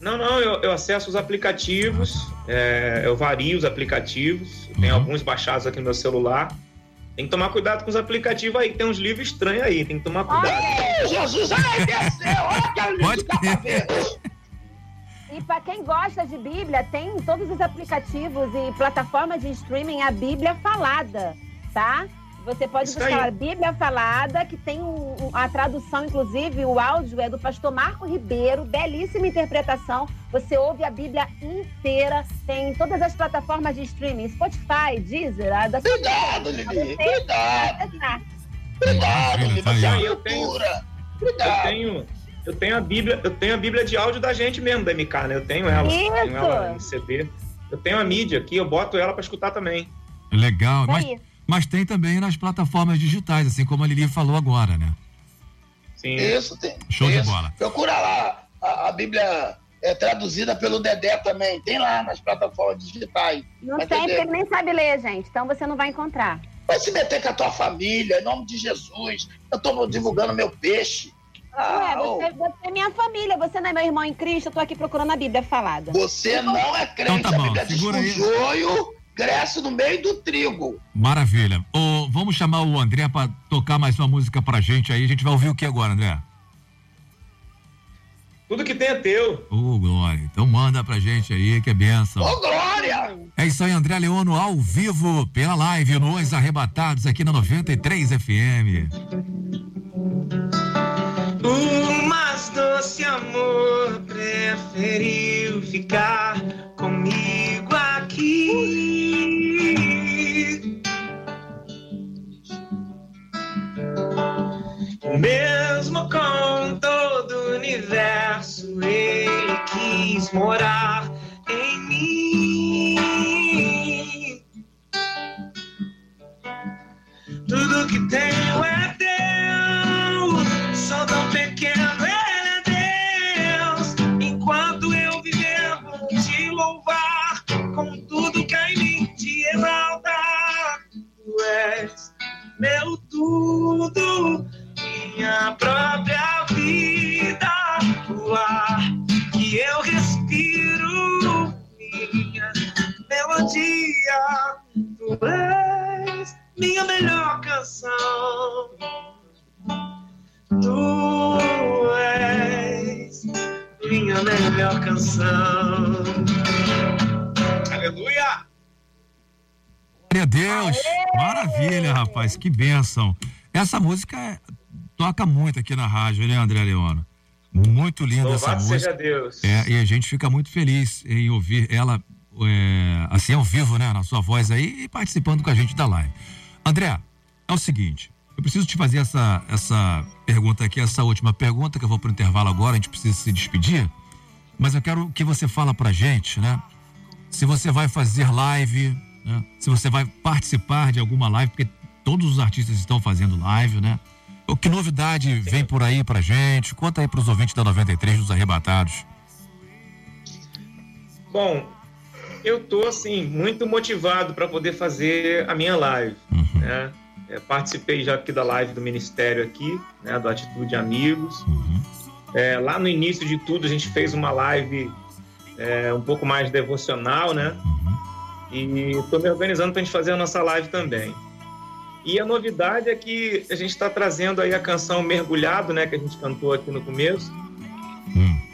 Não, não, eu, eu acesso os aplicativos, é, eu vario os aplicativos, Uhum. alguns baixados aqui no meu celular. Tem que tomar cuidado com os aplicativos aí, que tem uns livros estranhos aí, tem que tomar cuidado. Ih, Jesus, ai, desceu. Olha lista pra ver. E para quem gosta de Bíblia, tem em todos os aplicativos e plataformas de streaming a Bíblia falada, tá? Você pode Isso buscar aí. a Bíblia falada, que tem um- um- a tradução, inclusive, o áudio é do pastor Marco Ribeiro, belíssima interpretação. Você ouve a Bíblia inteira, tem em todas as plataformas de streaming, Spotify, Deezer, a da Cuidado, Lili, cuidado. Cuidado, Lili, tá Eu tenho-. Eu Cuidado. tenho, eu tenho a Bíblia, eu tenho a Bíblia de áudio da gente mesmo, da MK, né? Eu tenho ela. Isso! Tenho ela em CD. Eu tenho a mídia aqui, eu boto ela pra escutar também. Legal. Mas. Mas tem também nas plataformas digitais, assim como a Lili falou agora, né? Sim. Isso, tem. Show de isso. bola. Procura lá. A, a Bíblia é traduzida pelo Dedé também. Tem lá nas plataformas digitais. Não tem, porque ele nem sabe ler, gente, então você não vai encontrar. Vai se meter com a tua família, em nome de Jesus. Eu tô divulgando meu peixe. Ah, Ué, você, você é minha família, você não é meu irmão em Cristo, eu tô aqui procurando a Bíblia falada. você não é crente. Então tá bom, a Bíblia diz segura o aí. joio cresce no meio do trigo. Maravilha. Ô, vamos chamar o André pra tocar mais uma música pra gente aí. A gente vai ouvir o que agora, André? Tudo que tem é teu. Ô, Glória. Então manda pra gente aí, que é benção. Ô, glória! Glória! É isso aí, André Leono ao vivo pela live no Os Arrebatados aqui na 93 FM. O mais doce amor preferiu ficar comigo aqui. Mesmo com todo o universo, ele quis morar em mim. Tudo que tenho é teu, sou tão pequeno, ele é Deus. Enquanto eu viver, vou te louvar com tudo que em mim te exaltar. Tu és meu tudo, minha própria vida, o ar que eu respiro, minha melodia. Tu és minha melhor canção. Tu és minha melhor canção. Aleluia! Glória a Deus! Maravilha, rapaz, que bênção. Essa música é- toca muito aqui na rádio, né, André Leono? Muito linda essa música. seja Deus. É, e a gente fica muito feliz em ouvir ela é, assim ao vivo, né? Na sua voz aí e participando com a gente da live. André, é o seguinte, eu preciso te fazer essa, essa pergunta aqui, essa última pergunta, que eu vou pro intervalo agora, a gente precisa se despedir. Mas eu quero que você fala pra gente, né? Se você vai fazer live, né? Se você vai participar de alguma live, porque todos os artistas estão fazendo live, né? O que novidade vem por aí pra gente? Conta aí pros ouvintes da 93 dos Arrebatados. Bom, eu tô assim muito motivado para poder fazer a minha live, né? É, participei já aqui da live do ministério aqui, né? Do Atitude Amigos. É, lá no início de tudo a gente fez uma live é, um pouco mais devocional, né? E estou me organizando para a gente fazer a nossa live também. E a novidade é que a gente está trazendo aí a canção Mergulhado, né? Que a gente cantou aqui no começo.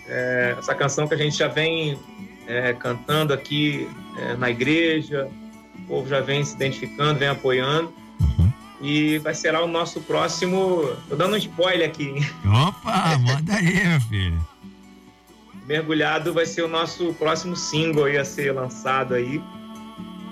É, essa canção que a gente já vem é, cantando aqui é, na igreja, o povo já vem se identificando, vem apoiando. E vai ser lá o nosso próximo. Tô dando um spoiler aqui. Opa, manda aí, meu filho. Mergulhado vai ser o nosso próximo single aí a ser lançado aí.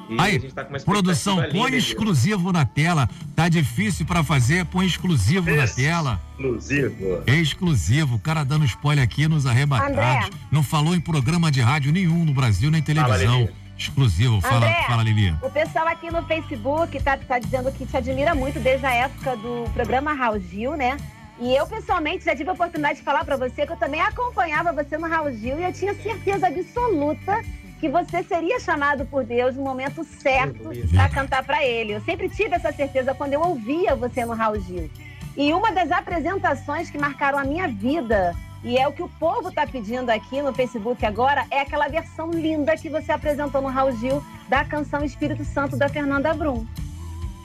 E a Aí, gente tá produção, põe exclusivo na tela. Tá difícil pra fazer, põe exclusivo na tela. Exclusivo. Exclusivo. O cara dando spoiler aqui nos arrebatados. André. Não falou em programa de rádio nenhum no Brasil, nem televisão. Lili. exclusivo. Fala, André, fala, Lili. O pessoal aqui no Facebook tá, tá dizendo que te admira muito desde a época do programa Raul Gil, né? E eu, pessoalmente, já tive a oportunidade de falar pra você que eu também acompanhava você no Raul Gil e eu tinha certeza absoluta que você seria chamado por Deus no momento certo para cantar pra ele. Eu sempre tive essa certeza quando eu ouvia você no Raul Gil. E uma das apresentações que marcaram a minha vida, e é o que o povo tá pedindo aqui no Facebook agora, é aquela versão linda que você apresentou no Raul Gil da canção Espírito Santo da Fernanda Brum.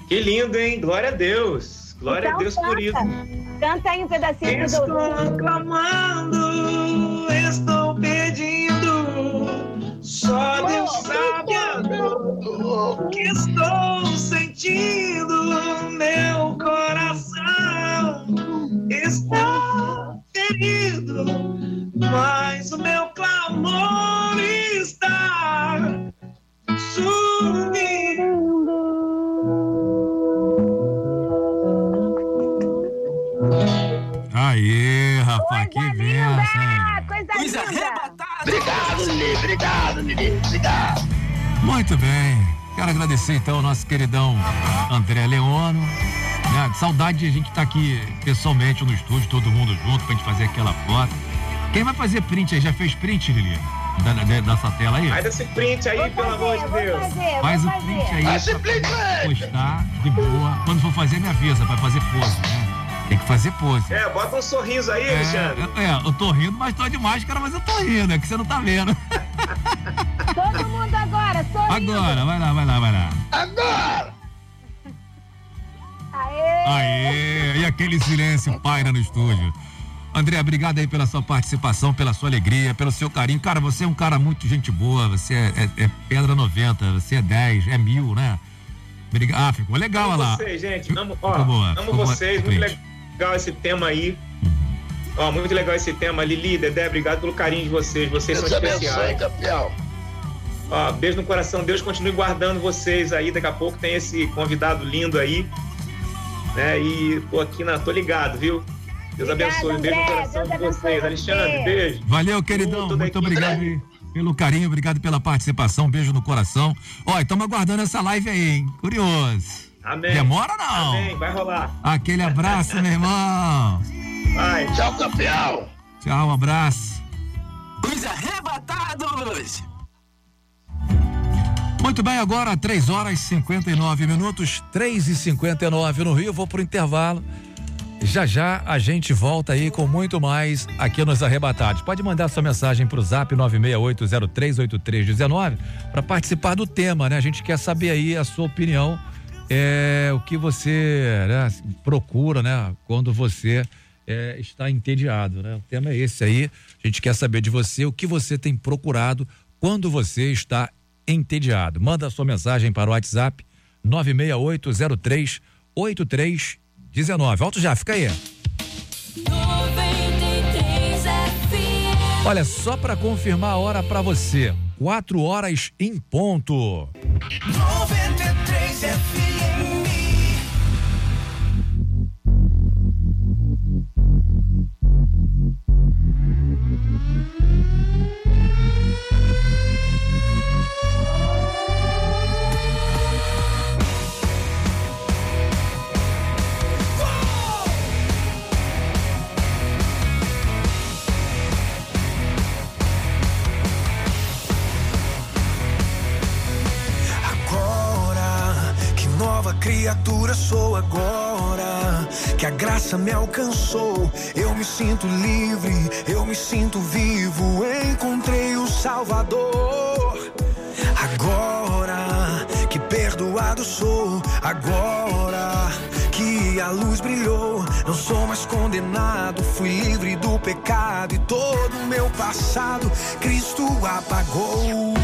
Que lindo, hein? Glória a Deus. Glória Então a Deus por canta. isso. Canta aí um pedacinho Estou Douglas. clamando, estou pedindo. Só Deus sabe a dor que estou sentindo. Meu coração está ferido, mas o meu clamor está Aê, rapaz, que benção. hein? Coisa Obrigado, Lili. Obrigado, Lili. Obrigado. Muito bem. Quero agradecer então ao nosso queridão André Leono. né? Saudade de a gente estar aqui pessoalmente no estúdio, todo mundo junto, pra gente fazer aquela foto. Quem vai fazer print aí? Já fez print, Lili? Da, da, dessa tela aí? Faz esse print aí, pelo amor de Deus. Faz o print aí pra postar de boa. Quando for fazer, me avisa, vai fazer né? Tem que fazer pose. É, bota um sorriso aí, É, Alexandre. eu- é, eu tô rindo, mas tô de máscara, mas eu tô rindo, é que você não tá vendo. Todo mundo agora, sorrindo. Agora, vai lá, vai lá, vai lá. Agora! Aê! Aê! E aquele silêncio paira no estúdio. André, obrigado aí pela sua participação, pela sua alegria, pelo seu carinho. Cara, você é um cara muito gente boa, você é, é- é pedra 90, você é 10, é mil, né? Obrigado. Ah, ficou legal olha Amo lá. vocês, gente. Amo, ó, Ficou boa, amo ficou boa. vocês. Muito Frente. Legal esse tema aí. Ó, muito legal esse tema. Lili, Dedé, obrigado pelo carinho de vocês. Vocês Deus são abençoe, especiais. campeão. Ó, beijo no coração. Deus continue guardando vocês aí. Daqui a pouco tem esse convidado lindo aí. Né? E tô aqui na. tô ligado, viu? Deus abençoe. Beijo no André. coração Deus de abençoe vocês. você. Alexandre, beijo. Valeu, queridão. Muito obrigado aí pelo carinho, obrigado pela participação. Beijo no coração. Ó, estamos aguardando essa live aí, hein? Curioso. Amém. Demora não? Amém. Vai rolar. Aquele abraço, meu irmão. Vai. Tchau, campeão. Tchau, um abraço. Os arrebatados! Muito bem, agora 3 horas e 59 minutos, 3 e 59 no Rio. Vou pro intervalo. Já já a gente volta aí com muito mais aqui nos Arrebatados. Pode mandar sua mensagem pro zap 968038319 para participar do tema, né? A gente quer saber aí a sua opinião, é, o que você né, procura, né? Quando você é, está entediado, né? O tema é esse aí. A gente quer saber de você o que você tem procurado quando você está entediado. Manda sua mensagem para o WhatsApp 96803 8319. Alto já, fica aí. Olha, só para confirmar a hora para você. Quatro horas em ponto. 93 FM. Criatura sou agora. Que a graça me alcançou. Eu me sinto livre, eu me sinto vivo. Encontrei o Salvador. Agora que perdoado sou. Agora que a luz brilhou. Não sou mais condenado. Fui livre do pecado e todo o meu passado. Cristo apagou.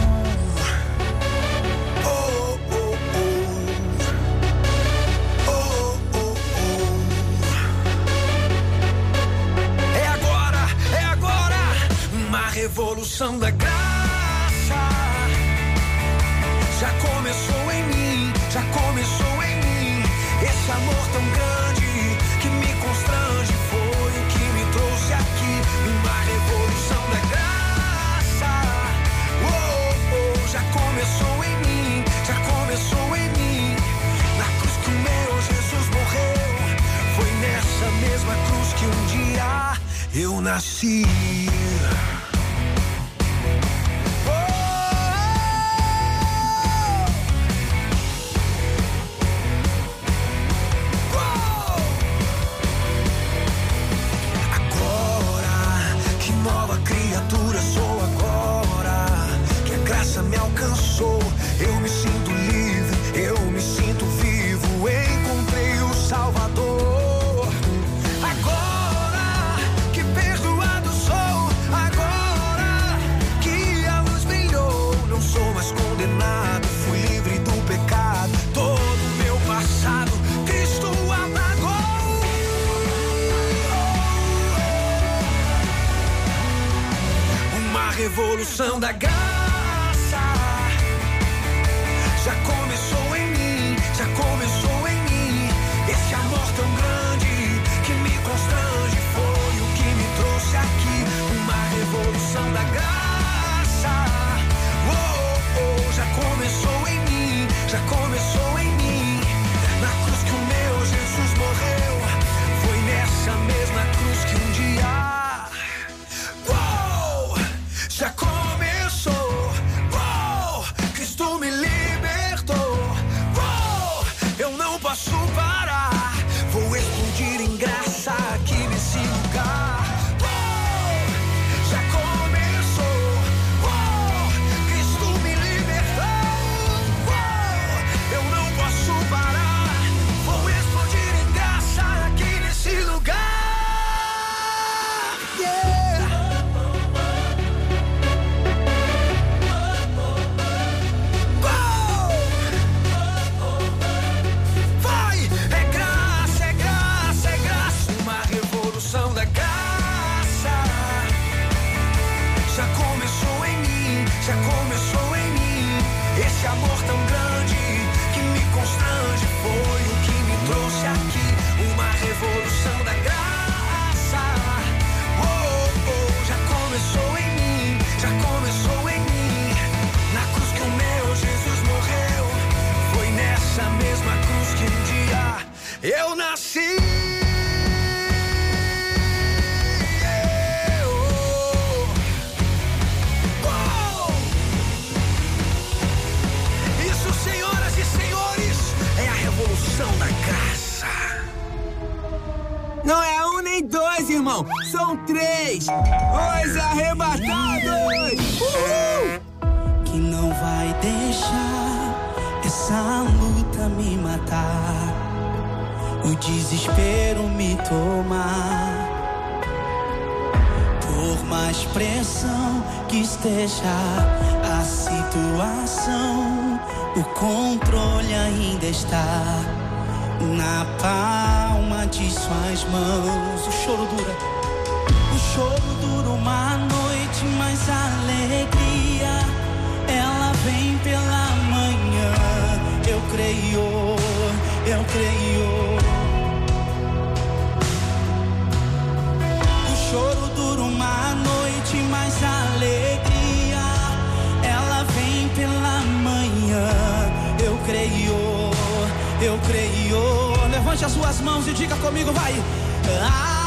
Revolução da graça. Já começou em mim, já começou em mim. Esse amor tão grande que me constrange foi o que me trouxe aqui. Uma revolução da graça. Oh, oh, já começou em mim, já começou em mim. Na cruz que o meu Jesus morreu, foi nessa mesma cruz que um dia eu nasci. Não é um nem dois, irmão. São três. Os arrebatados. Uhul! Que não vai deixar essa luta me matar. O desespero me tomar. Por mais pressão que esteja a situação, o controle ainda está na palma de suas mãos, o choro dura. O choro dura uma noite, mas a alegria ela vem pela manhã. Eu creio, eu creio. eu creio. Levante as suas mãos e diga comigo, vai. Ah,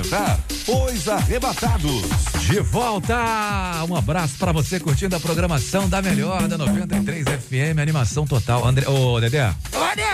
apresentar Os Arrebatados. De volta! Um abraço pra você curtindo a programação da melhor da 93 FM, animação total. André, ô Dedé,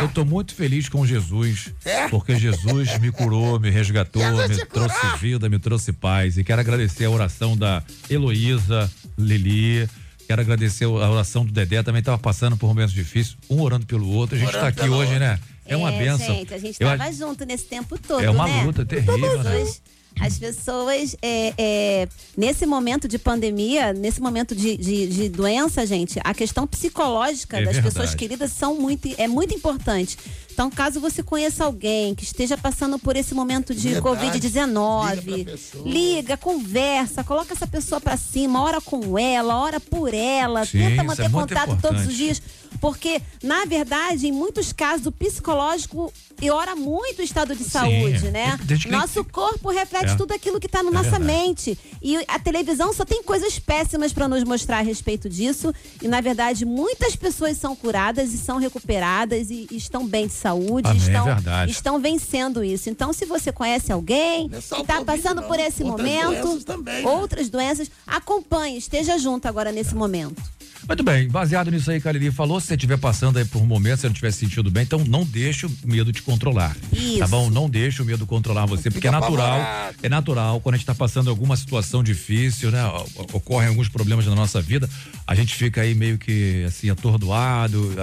eu tô muito feliz com Jesus, É? porque Jesus me curou, me resgatou, me trouxe vida, me trouxe paz. E quero agradecer a oração da Heloísa, Lili. Quero agradecer a oração do Dedé, também estava passando por momentos difíceis, um orando pelo outro. A gente está aqui hoje, outro. né? É uma benção. Gente, a gente Eu estava junto nesse tempo todo, É uma né? luta terrível, As né? pessoas- As pessoas, é, é, nesse momento de pandemia, nesse momento de, de, de doença, gente, a questão psicológica É das verdade. pessoas queridas são muito, é muito importante. Então, caso você conheça alguém que esteja passando por esse momento de Verdade. Covid-19, Liga liga, conversa, coloca essa pessoa pra cima, ora com ela, ora por ela, Sim, tenta isso manter é contato todos importante. os dias. Porque, na verdade, em muitos casos, o psicológico piora muito o estado de Sim, saúde, é. né? Que- Nosso corpo reflete É. tudo aquilo que tá na É nossa verdade. mente. E a televisão só tem coisas péssimas para nos mostrar a respeito disso. E, na verdade, muitas pessoas são curadas e são recuperadas e, e estão bem de saúde. Amém, é estão, verdade. estão vencendo isso. Então, se você conhece alguém que está passando por esse Outras momento, doenças também, né? outras doenças, acompanhe, esteja junto agora nesse momento. Muito bem, baseado nisso aí que a Lili falou, se você estiver passando aí por um momento, se você não estiver se sentindo bem, então não deixe o medo te controlar. Isso. Tá bom? Não deixe o medo controlar você, porque é natural, apavorado. é natural quando a gente está passando alguma situação difícil, né? Ocorrem alguns problemas na nossa vida, a gente fica aí meio que assim, atordoado,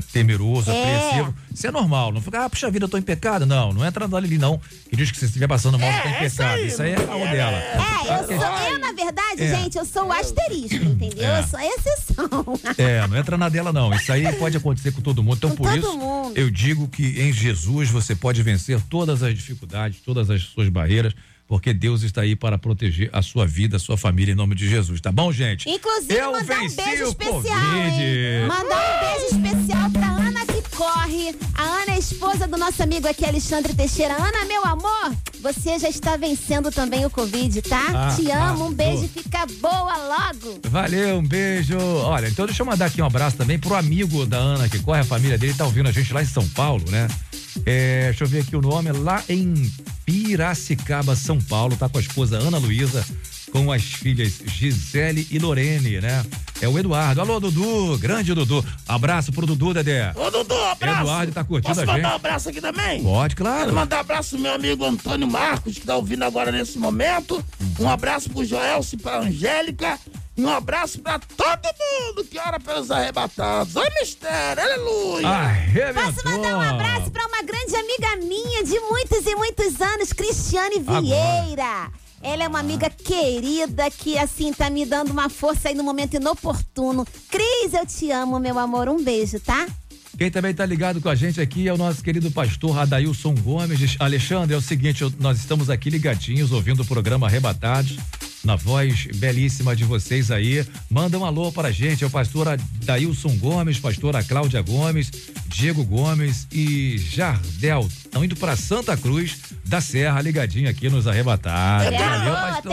temeroso, É. apreensivo. Isso é normal, não fica, ah, puxa vida, eu tô em pecado. Não, não entra na Lili, não, que diz que se você estiver passando mal, você tá em pecado. Isso aí é caô dela. É, eu sou, eu, na verdade, É. gente, eu sou o asterisco, entendeu? É. Eu sou a exceção. É, não entra na dela não. Isso aí pode acontecer com todo mundo. Então, Com por todo isso, mundo. eu digo que em Jesus você pode vencer todas as dificuldades, todas as suas barreiras, porque Deus está aí para proteger a sua vida, a sua família, em nome de Jesus. Tá bom, gente? Inclusive, Eu mandar um beijo especial? Mandar um beijo especial pra Ana que corre. A Ana é esposa do nosso amigo aqui, Alexandre Teixeira. Ana, meu amor, você já está vencendo também o Covid, tá? Ah, Te amo, ah, um beijo, tô. fica boa logo. Valeu, um beijo. Olha, então deixa eu mandar aqui um abraço também pro amigo da Ana que corre, a família dele tá ouvindo a gente lá em São Paulo, né? É, deixa eu ver aqui o nome, lá em Piracicaba, São Paulo, tá com a esposa Ana Luísa, com as filhas Gisele e Lorene, né? É o Eduardo. Alô, Dudu, grande Dudu. Abraço pro Dudu, Dedé. Ô, Dudu, abraço. Eduardo tá curtindo Posso a mandar gente. um abraço aqui também? Pode, claro. Quero mandar um abraço pro meu amigo Antônio Marcos, que tá ouvindo agora nesse momento. Um abraço pro Joelce, pra Angélica. E um abraço pra todo mundo que ora pelos arrebatados. Oi, mistério, aleluia. Arrebentou. Posso mandar um abraço pra uma grande amiga minha de muitos e muitos anos, Cristiane Agora. Vieira. Ela é uma amiga querida que, assim, tá me dando uma força aí no momento inoportuno. Cris, eu te amo, meu amor. Um beijo, tá? Quem também tá ligado com a gente aqui é o nosso querido pastor Adailson Gomes. Alexandre, é o seguinte, nós estamos aqui ligadinhos, ouvindo o programa Arrebatados, na voz belíssima de vocês aí. Manda um alô para a gente, é o pastor Adailson Gomes, pastora Cláudia Gomes, Diego Gomes e Jardel. Estão indo para Santa Cruz da Serra, ligadinho aqui nos Arrebatados. Valeu, pastor.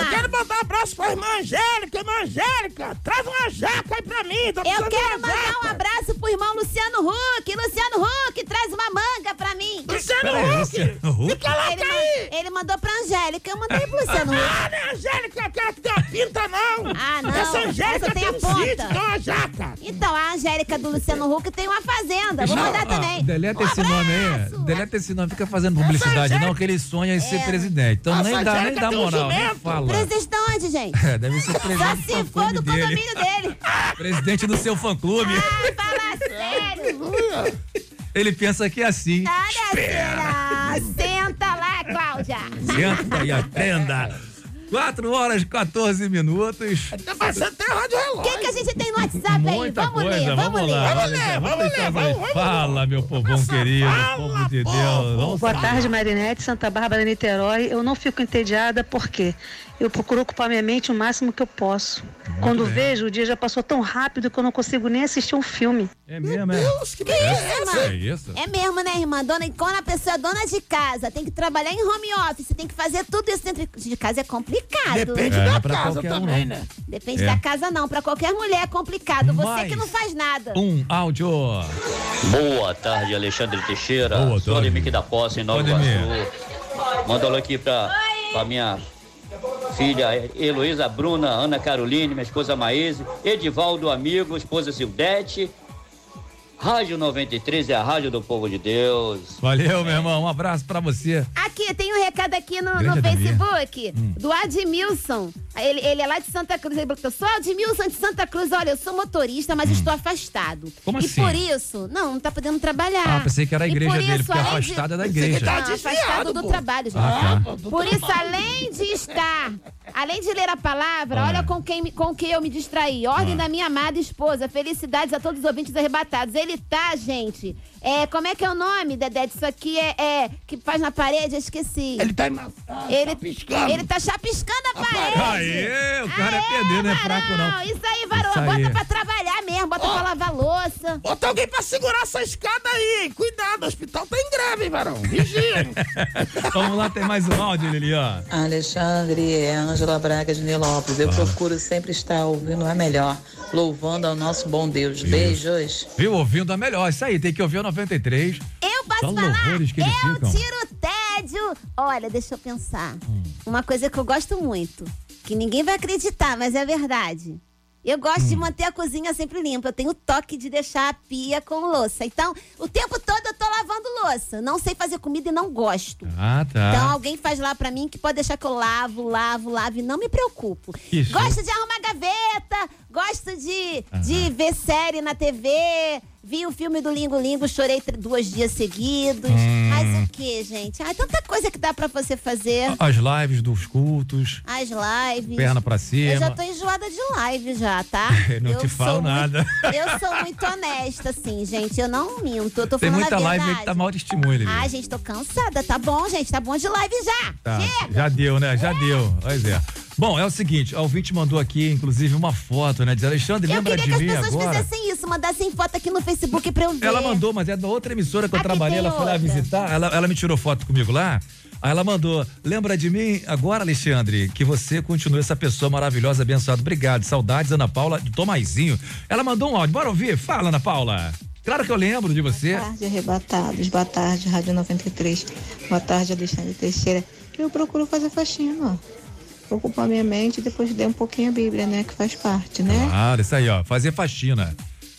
Eu quero mandar um abraço pra irmã Angélica. Irmã Angélica, traz uma jaca aí pra mim. tô Eu precisando de quero uma mandar jaca. um abraço pro irmão Luciano Huck. Luciano Huck, traz uma manga pra mim. Luciano Huck. Luciano Huck? Fica lá, ele, tá ma- aí. ele mandou pra Angélica, eu mandei pro Luciano Huck. Ah, não é Angélica, aquela que tem a pinta, não. Ah, não. Essa Angélica Essa tem tem a um ponta. sítio, tem uma jaca. Então, a Angélica do Luciano Huck tem uma fazenda. Vou mandar ah, também. deleta Um esse nome aí. Deleta esse nome, fica fazendo publicidade, não, que ele sonha em ser presidente. Então Essa nem dá, nem dá moral, nem fala. Presidente de onde, gente? É, deve ser Só presidente se do for do dele. condomínio dele. Presidente do seu fã-clube. Fala sério. Ele pensa que é assim. Olha. Senta lá, Cláudia. Senta e aprenda. 4 horas e 14 minutos. Tá passando até rádio O que, que a gente tem no WhatsApp aí? Muita Vamos coisa, ler, vamos, vamos lá. ler. Vamos ler, vamos ler, mais- vamos, Fala, meu povão querido, povo de Deus. Vamos Boa tarde, Marinete, Santa Bárbara, Niterói. Eu não fico entediada porque eu procuro ocupar minha mente o máximo que eu posso. Quando bem. vejo, o dia já passou tão rápido que eu não consigo nem assistir um filme. É mesmo, é? Deus, que Que isso, irmã? É isso? É mesmo, né, irmã? Dona, e quando a pessoa é dona de casa, tem que trabalhar em home office, tem que fazer tudo isso dentro de casa, é complicado. Depende É, da é pra casa um, também, não. né? Depende É. da casa, não. Pra qualquer mulher é complicado. Você Mas- que não faz nada. Um áudio. Boa tarde, Alexandre Teixeira. Boa Sou tarde. Ademir da Posse, em Nova. Iguaçu. Manda alô aqui pra, pra minha filha Heloísa Bruna, Ana Caroline, minha esposa Maíse, Edivaldo, amigo, esposa Sildete. Rádio 93 é a rádio do povo de Deus. Valeu, meu irmão. Um abraço pra você. Aqui, tem um recado aqui no, no. Facebook Hum. do Admilson. Ele, ele é lá de Santa Cruz. Ele botou, sou Admilson de Santa Cruz. Olha, eu sou motorista, mas estou afastado. Hum. Como e assim? por isso, não, não tá podendo trabalhar. Ah, pensei que era a E igreja por dele, isso, porque além afastado é da Pensei igreja. que Tá afastado desviado, do pô. trabalho, gente. Ah, tá. Por isso, além de estar, além de ler a palavra, Ah. olha com quem, com quem eu me distraí. Ordem da minha amada esposa. Felicidades a todos os ouvintes arrebatados. Ele tá, gente. É, como é que é o nome, Dedé? Isso aqui é, é que faz na parede, eu esqueci. Ele tá ele, chapiscando. Ele tá chapiscando a parede. Aê, o cara é pedreiro, não é fraco, não. Isso aí, varão. Isso aí. Bota pra trabalhar mesmo, bota pra lavar louça. Bota alguém pra segurar essa escada aí, hein? Cuidado, o hospital tá em greve, hein, varão? Vigia? Vamos lá, tem mais um áudio, Lili, ó. Alexandre, é Ângela Braga de Nilópolis. Eu Fala. procuro sempre estar ouvindo a melhor, louvando ao nosso bom Deus. Isso. Beijos. Viu? Ouvindo a melhor. Isso aí, tem que ouvir o 93. Eu posso Só falar? que eles eu ficam. tiro o tédio. Olha, deixa eu pensar. Uma coisa que eu gosto muito, que ninguém vai acreditar, mas é verdade. Eu gosto de manter a cozinha sempre limpa. Eu tenho o toque de deixar a pia com louça. Então, o tempo todo eu tô lavando louça. Não sei fazer comida e não gosto. Ah, tá. Então alguém faz lá pra mim que pode deixar que eu lavo, lavo, lavo e não me preocupo. Isso. Gosto de arrumar gaveta, gosto de, de ver série na TV, vi o filme do Lingo Lingo, chorei dois dias seguidos. Hum. Mas o que, gente? Ah, tanta coisa que dá pra você fazer. As lives dos cultos. As lives. Perna pra cima. Eu já tô enjoada de live já, tá? Não Eu te falo muito- nada. eu sou muito honesta, assim, gente. Eu não minto. Eu tô Tem muita live que tá mal de testemunho, Lili. Ai, gente, tô cansada. Tá bom, gente. Tá bom de live já. Tá, já deu, né? Já deu. Pois é. Bom, é o seguinte, a ouvinte mandou aqui, inclusive, uma foto, né? Diz, Alexandre, Eu lembra queria de que as mim pessoas agora? fizessem isso, mandassem foto aqui no Facebook pra eu ver. Ela mandou, mas é da outra emissora que eu Aqui trabalhei, ela foi lá visitar, ela, ela me tirou foto comigo lá. Aí ela mandou, lembra de mim agora, Alexandre, que você continua essa pessoa maravilhosa, abençoada. Obrigado, saudades, Ana Paula, de Tomaizinho. Ela mandou um áudio, bora ouvir? Fala, Ana Paula. Claro que eu lembro de você. Boa tarde, arrebatados. Boa tarde, Rádio 93. Boa tarde, Alexandre Teixeira. Eu procuro fazer faxina, ó. Ocupar minha mente e depois ler um pouquinho a Bíblia, né? Que faz parte, né? Claro, isso aí, ó, fazer faxina.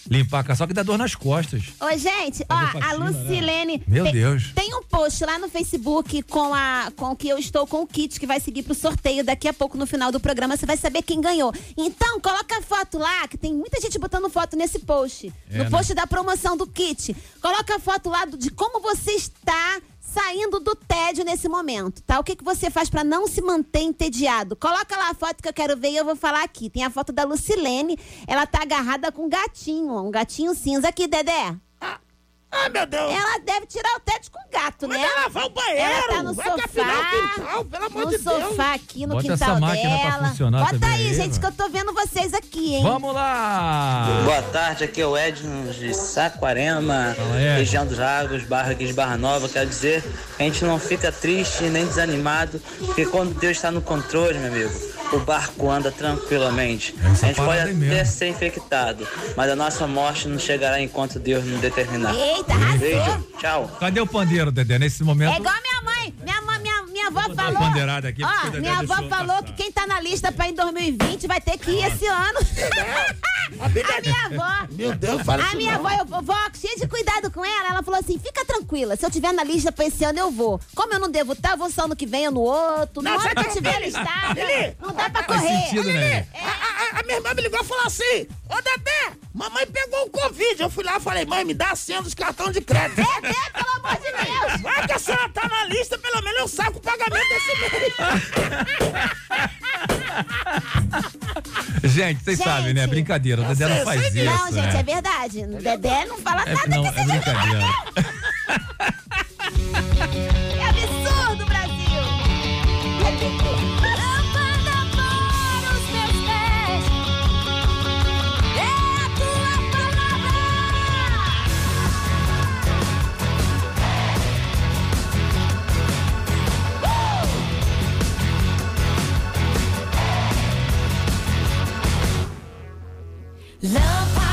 Limpar a casa, só que dá dor nas costas. Ô, gente, ó, Fazer a faxina, Lucilene. né? Meu tem, Deus. Tem um post lá no Facebook com a com que eu estou com o kit que vai seguir pro sorteio daqui a pouco no final do programa. Você vai saber quem ganhou. Então, coloca a foto lá, que tem muita gente botando foto nesse post. É, no né? post da promoção do kit. Coloca a foto lá do- de como você está saindo do tédio nesse momento, tá? O que, que você faz pra não se manter entediado? Coloca lá a foto que eu quero ver e eu vou falar aqui. Tem a foto da Lucilene, ela tá agarrada com um gatinho, um gatinho cinza. Aqui, Dedé. Ai, meu Deus. Ela deve tirar o tédio com o gato, né? Vai lavar o banheiro. Ela tá no vai sofá. capinar o quintal, pelo amor no de Deus. sofá aqui no Bota quintal essa máquina pra dela. funcionar Bota também aí, aí, gente, mano. que eu tô vendo vocês aqui, hein? Vamos lá! Boa tarde, aqui é o Edson de Saquarema, Edson. região dos Lagos, Barra Guiz Barra Nova. Quero dizer a gente não fica triste nem desanimado, porque quando Deus está no controle, meu amigo, o barco anda tranquilamente. Essa a gente pode aí até mesmo. ser infectado, mas a nossa morte não chegará enquanto Deus não determinar. Eita. Beijo, tchau. Cadê o pandeiro, Dedé? Nesse momento. É igual minha mãe. Minha, mãe- minha, avó falou. aqui, Ó, minha avó falou que quem tá na lista pra ir em 2020 vai ter que ir esse ano. A minha avó. Meu Deus, fala A minha avó, eu vou cheia de cuidado com ela. Ela falou assim: fica tranquila, se eu tiver na lista pra esse ano, eu vou. Como eu não devo estar, eu vou só ano que vem ou no outro. No Não, ano sabe que eu por tiver listada, Lili, não dá pra correr. sentido, né? Lili, A, a- a minha irmã me ligou e falou assim: Ô Dedé, mamãe pegou o Covid. Eu fui lá e falei: mãe, me dá a senha dos cartões de crédito. Dedé, pelo amor de Deus. Vai que a senhora tá na lista, pelo menos eu saco o pagamento desse mês. Gente, vocês sabem, né? Brincadeira. O Dedé não faz isso. Não, gente, né? é verdade. O Dedé não fala É, nada não, que é seja brincadeira. Que absurdo, Brasil! Lâmpada Love.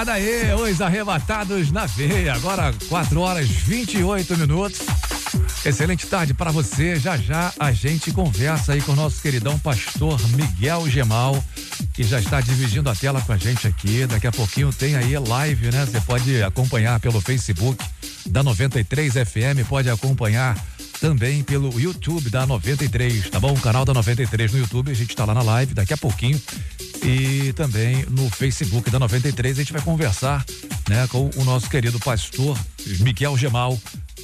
Parada aí, os arrebatados na veia. Agora 4 horas 28 minutos. Excelente tarde para você. Já já a gente conversa aí com o nosso queridão pastor Miguel Gemal, que já está dividindo a tela com a gente aqui. Daqui a pouquinho tem aí live, né? Você pode acompanhar pelo Facebook da 93 FM, pode acompanhar também pelo YouTube da 93, tá bom? O canal da 93 no YouTube, a gente tá lá na live daqui a pouquinho. E também no Facebook da 93 a gente vai conversar, né, com o nosso querido pastor Miguel Gemal,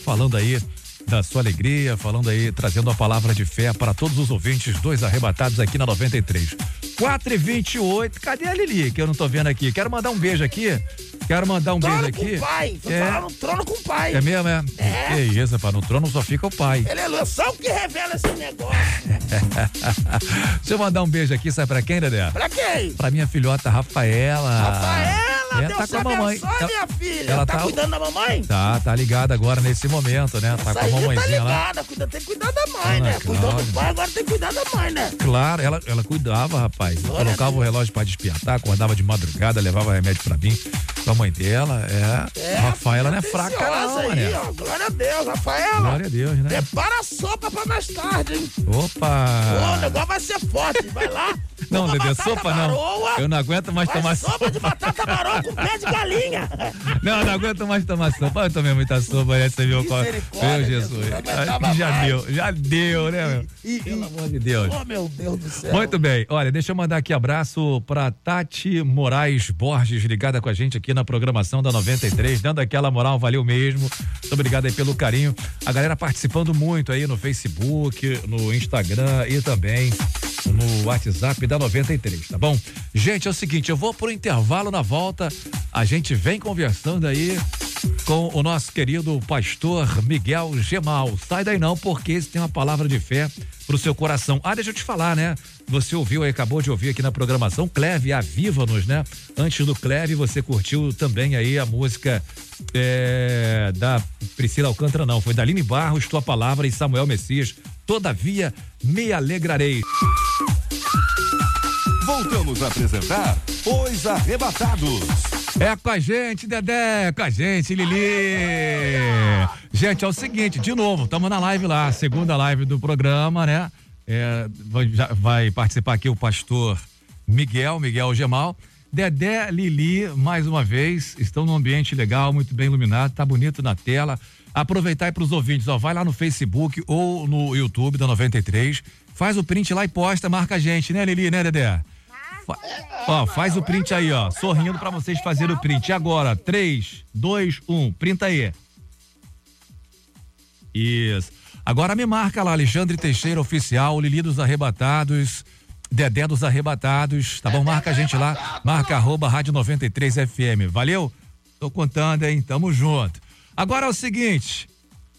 falando aí da sua alegria, falando aí, trazendo a palavra de fé para todos os ouvintes, dois arrebatados aqui na 93. 4 e 28 cadê a Lili? Que eu não tô vendo aqui. Quero mandar um beijo aqui Quero mandar um trono beijo com aqui. o pai. Tô É. falando trono com o pai. É mesmo, é? É. Que isso, rapaz, no trono só fica o pai. Aleluia, só o que revela esse negócio. Deixa eu mandar um beijo aqui, sabe pra quem, Dedé? Pra quem? Pra minha filhota Rafaela. Rafaela, É, Deus tá com a mamãe. abençoe, Ela- minha filha. ela tá, tá- cuidando da mamãe? Tá, tá ligada agora nesse momento, né? Tá Essa com a tá mamãezinha lá. ligada, cuida, tem que cuidar da mãe, né? Ana Cuidou do pai, agora tem que cuidar da mãe, né? Claro, ela, ela cuidava, rapaz. Colocava o relógio pra despertar, acordava de madrugada, levava remédio pra mim. Com a mãe dela, é. Rafaela não é fraca, não, aí, mané. ó. Glória a Deus, Rafaela. Glória a Deus, né? Prepara a sopa pra mais tarde, hein? Ô, o Opa! negócio vai ser forte, vai lá. Não, batata sopa não. Eu não aguento mais tomar sopa de batata baroa com pé de galinha. Não, não aguento mais tomar sopa. Eu tomei muita sopa, né? Você viu qual? Meu Jesus. Já mais. deu, já deu, né, meu? E, Pelo amor de Deus. Oh, meu Deus do céu. Muito bem. Olha, deixa eu mandar aqui abraço pra Tati Moraes Borges, ligada com a gente aqui na programação da 93, dando aquela moral, valeu mesmo. Muito obrigado aí pelo carinho. A galera participando muito aí no Facebook, no Instagram e também no WhatsApp da 93, tá bom? Gente, é o seguinte, eu vou pro intervalo na volta, a gente vem conversando aí com o nosso querido pastor Miguel Gemal. Sai daí não, porque esse tem uma palavra de fé pro seu coração. Ah, deixa eu te falar, né? Você ouviu aí, acabou de ouvir aqui na programação, Cleve Aviva-nos, né? Antes do Cleve, você curtiu também aí a música é, da Priscila Alcântara, não, foi da Aline Barros, Tua Palavra e Samuel Messias. Todavia, me alegrarei. Voltamos a apresentar Os Arrebatados. É com a gente, Dedé, com a gente, Lili. Gente, é o seguinte, de novo, estamos na live lá, segunda live do programa, né? É, vai, já vai participar aqui o pastor Miguel, Miguel Gemal. Dedé, Lili, mais uma vez, estão num ambiente legal, muito bem iluminado, tá bonito na tela. Aproveitar aí para os ouvintes, ó, vai lá no Facebook ou no YouTube da 93, faz o print lá e posta, marca a gente, né, Lili, né, Dedé? Fa- Ó, faz o print aí, ó. Sorrindo pra vocês fazerem o print. E agora, 3, 2, 1. Printa aí. Isso. Agora me marca lá, Alexandre Teixeira Oficial, Lili dos Arrebatados, Dedé dos Arrebatados, tá bom? Marca a gente lá, marca arroba Rádio 93 FM. Valeu? Tô contando, hein? Tamo junto. Agora é o seguinte.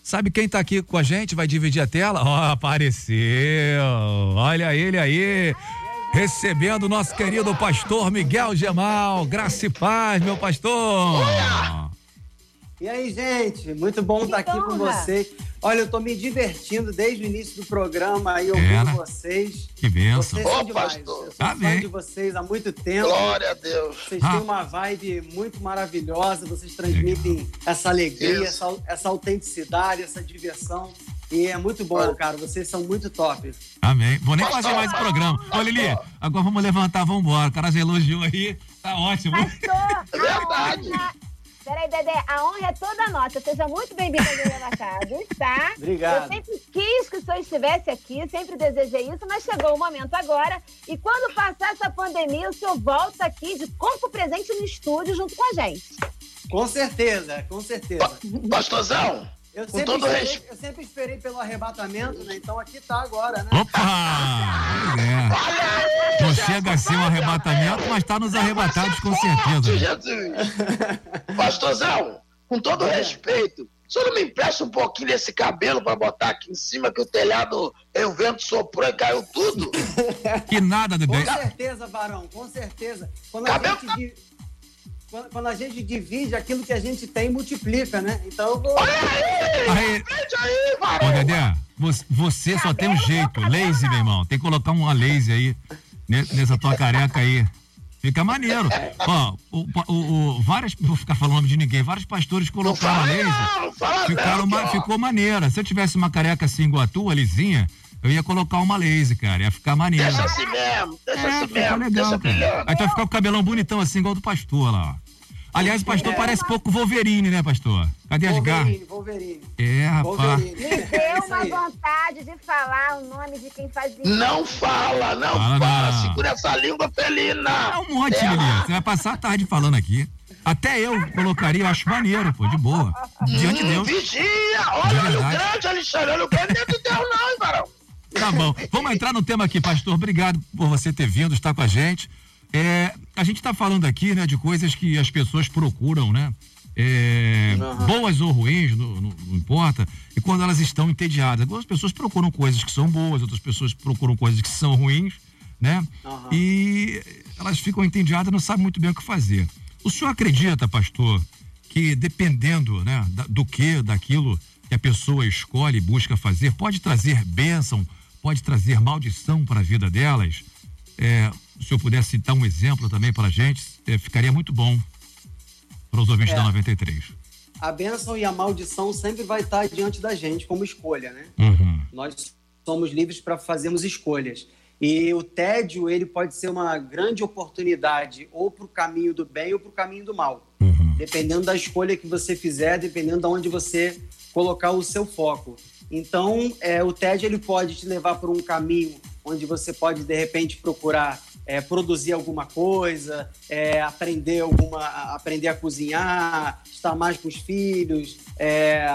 Sabe quem tá aqui com a gente? Vai dividir a tela? Ó, apareceu. Olha ele aí. Recebendo o nosso querido pastor Miguel Gemal. Graça e paz, meu pastor. E aí, gente, muito bom estar aqui com honra. Olha, eu tô me divertindo desde o início do programa aí, ouvindo É, né? vocês. Que bênção. Vocês são Ô, demais. pastor. Eu sou fã Amém. de vocês há muito tempo. Glória a Deus. Vocês Ah. têm uma vibe muito maravilhosa, vocês transmitem essa alegria, essa, essa autenticidade, essa diversão. E é muito bom, cara. Vocês são muito top. Amém. Vou nem fazer mais o programa. Ô, Lili, agora vamos levantar, vamos embora. O cara já elogiou aí. Tá ótimo. Pastor, É verdade. A honra... Peraí, Dedé, a honra é toda nossa. Seja muito bem-vindo aos Arrebatados, tá? Obrigado. Eu sempre quis que o senhor estivesse aqui, sempre desejei isso, mas chegou o momento agora. E quando passar essa pandemia, o senhor volta aqui de corpo presente no estúdio junto com a gente. Com certeza, com certeza. Pastorzão, Eu com sempre, todo esperei, respeito. eu sempre esperei pelo arrebatamento, né? Então aqui tá agora, né? Opa! É. Não chega a ser um arrebatamento, mas tá nos arrebatados com certeza. Jesus. Pastorzão, com todo respeito, o senhor não me empresta um pouquinho desse cabelo pra botar aqui em cima, que o telhado, o vento soprou e caiu tudo? Que nada, Com Dedé. certeza, Barão, com certeza. Quando a, Cabelo gente, di- quando, quando a gente divide aquilo que a gente tem, multiplica, né? Então eu vou. Aí, Prende aí, ô. Dedé, você, você só tem um jeito. Lazy, meu irmão. Tem que colocar uma lazy aí ne- nessa tua careca aí. Fica maneiro. Ó, o, o, o- várias, não vou ficar falando o nome de ninguém, vários pastores colocaram a fala laser. não, não fala Ficaram não, ma- ficou maneira. Se eu tivesse uma careca assim igual a tua, lisinha, eu ia colocar uma laser, cara. Ia ficar maneiro. Deixa assim mesmo, deixa É, assim fica mesmo, legal, deixa cara. brilhando. Aí tu vai ficar com o cabelão bonitão assim, igual do pastor lá, ó. Aliás, o pastor parece pouco Wolverine, né, pastor? Cadê as garras? Wolverine, Wolverine. É, rapaz. Wolverine. Me É deu isso uma vontade de falar o nome de quem faz isso. Não fala, não Fala fala, não. segura essa língua felina. É um monte, É. Lili. Você vai passar a tarde falando aqui. Até eu colocaria, eu acho maneiro, pô, de boa. Diante de Hum, Deus. Vigia, De olha olho verdade. grande, Alexandre, olho grande não é de Deus não, hein, varão? Tá bom. Vamos entrar no tema aqui, pastor. Obrigado por você ter vindo, estar com a gente. É, a gente está falando aqui, né, de coisas que as pessoas procuram, né? É, Boas ou ruins, não, não- não importa. E quando elas estão entediadas. Algumas pessoas procuram coisas que são boas, outras pessoas procuram coisas que são ruins, né? E elas ficam entediadas, não sabem muito bem o que fazer. O senhor acredita, pastor, que dependendo né, do que, daquilo que a pessoa escolhe e busca fazer, pode trazer bênção, pode trazer maldição para a vida delas? É, se o senhor pudesse citar um exemplo também para a gente, é, ficaria muito bom para os ouvintes É. da 93. A bênção e a maldição sempre vai estar diante da gente como escolha, né? Uhum. Nós somos livres para fazermos escolhas. E o tédio, ele pode ser uma grande oportunidade ou para o caminho do bem ou para o caminho do mal. Dependendo da escolha que você fizer, dependendo de onde você colocar o seu foco. Então, é, o tédio ele pode te levar por um caminho onde você pode, de repente, procurar é, produzir alguma coisa, é, aprender, alguma, a- aprender a cozinhar, estar mais com os filhos. é,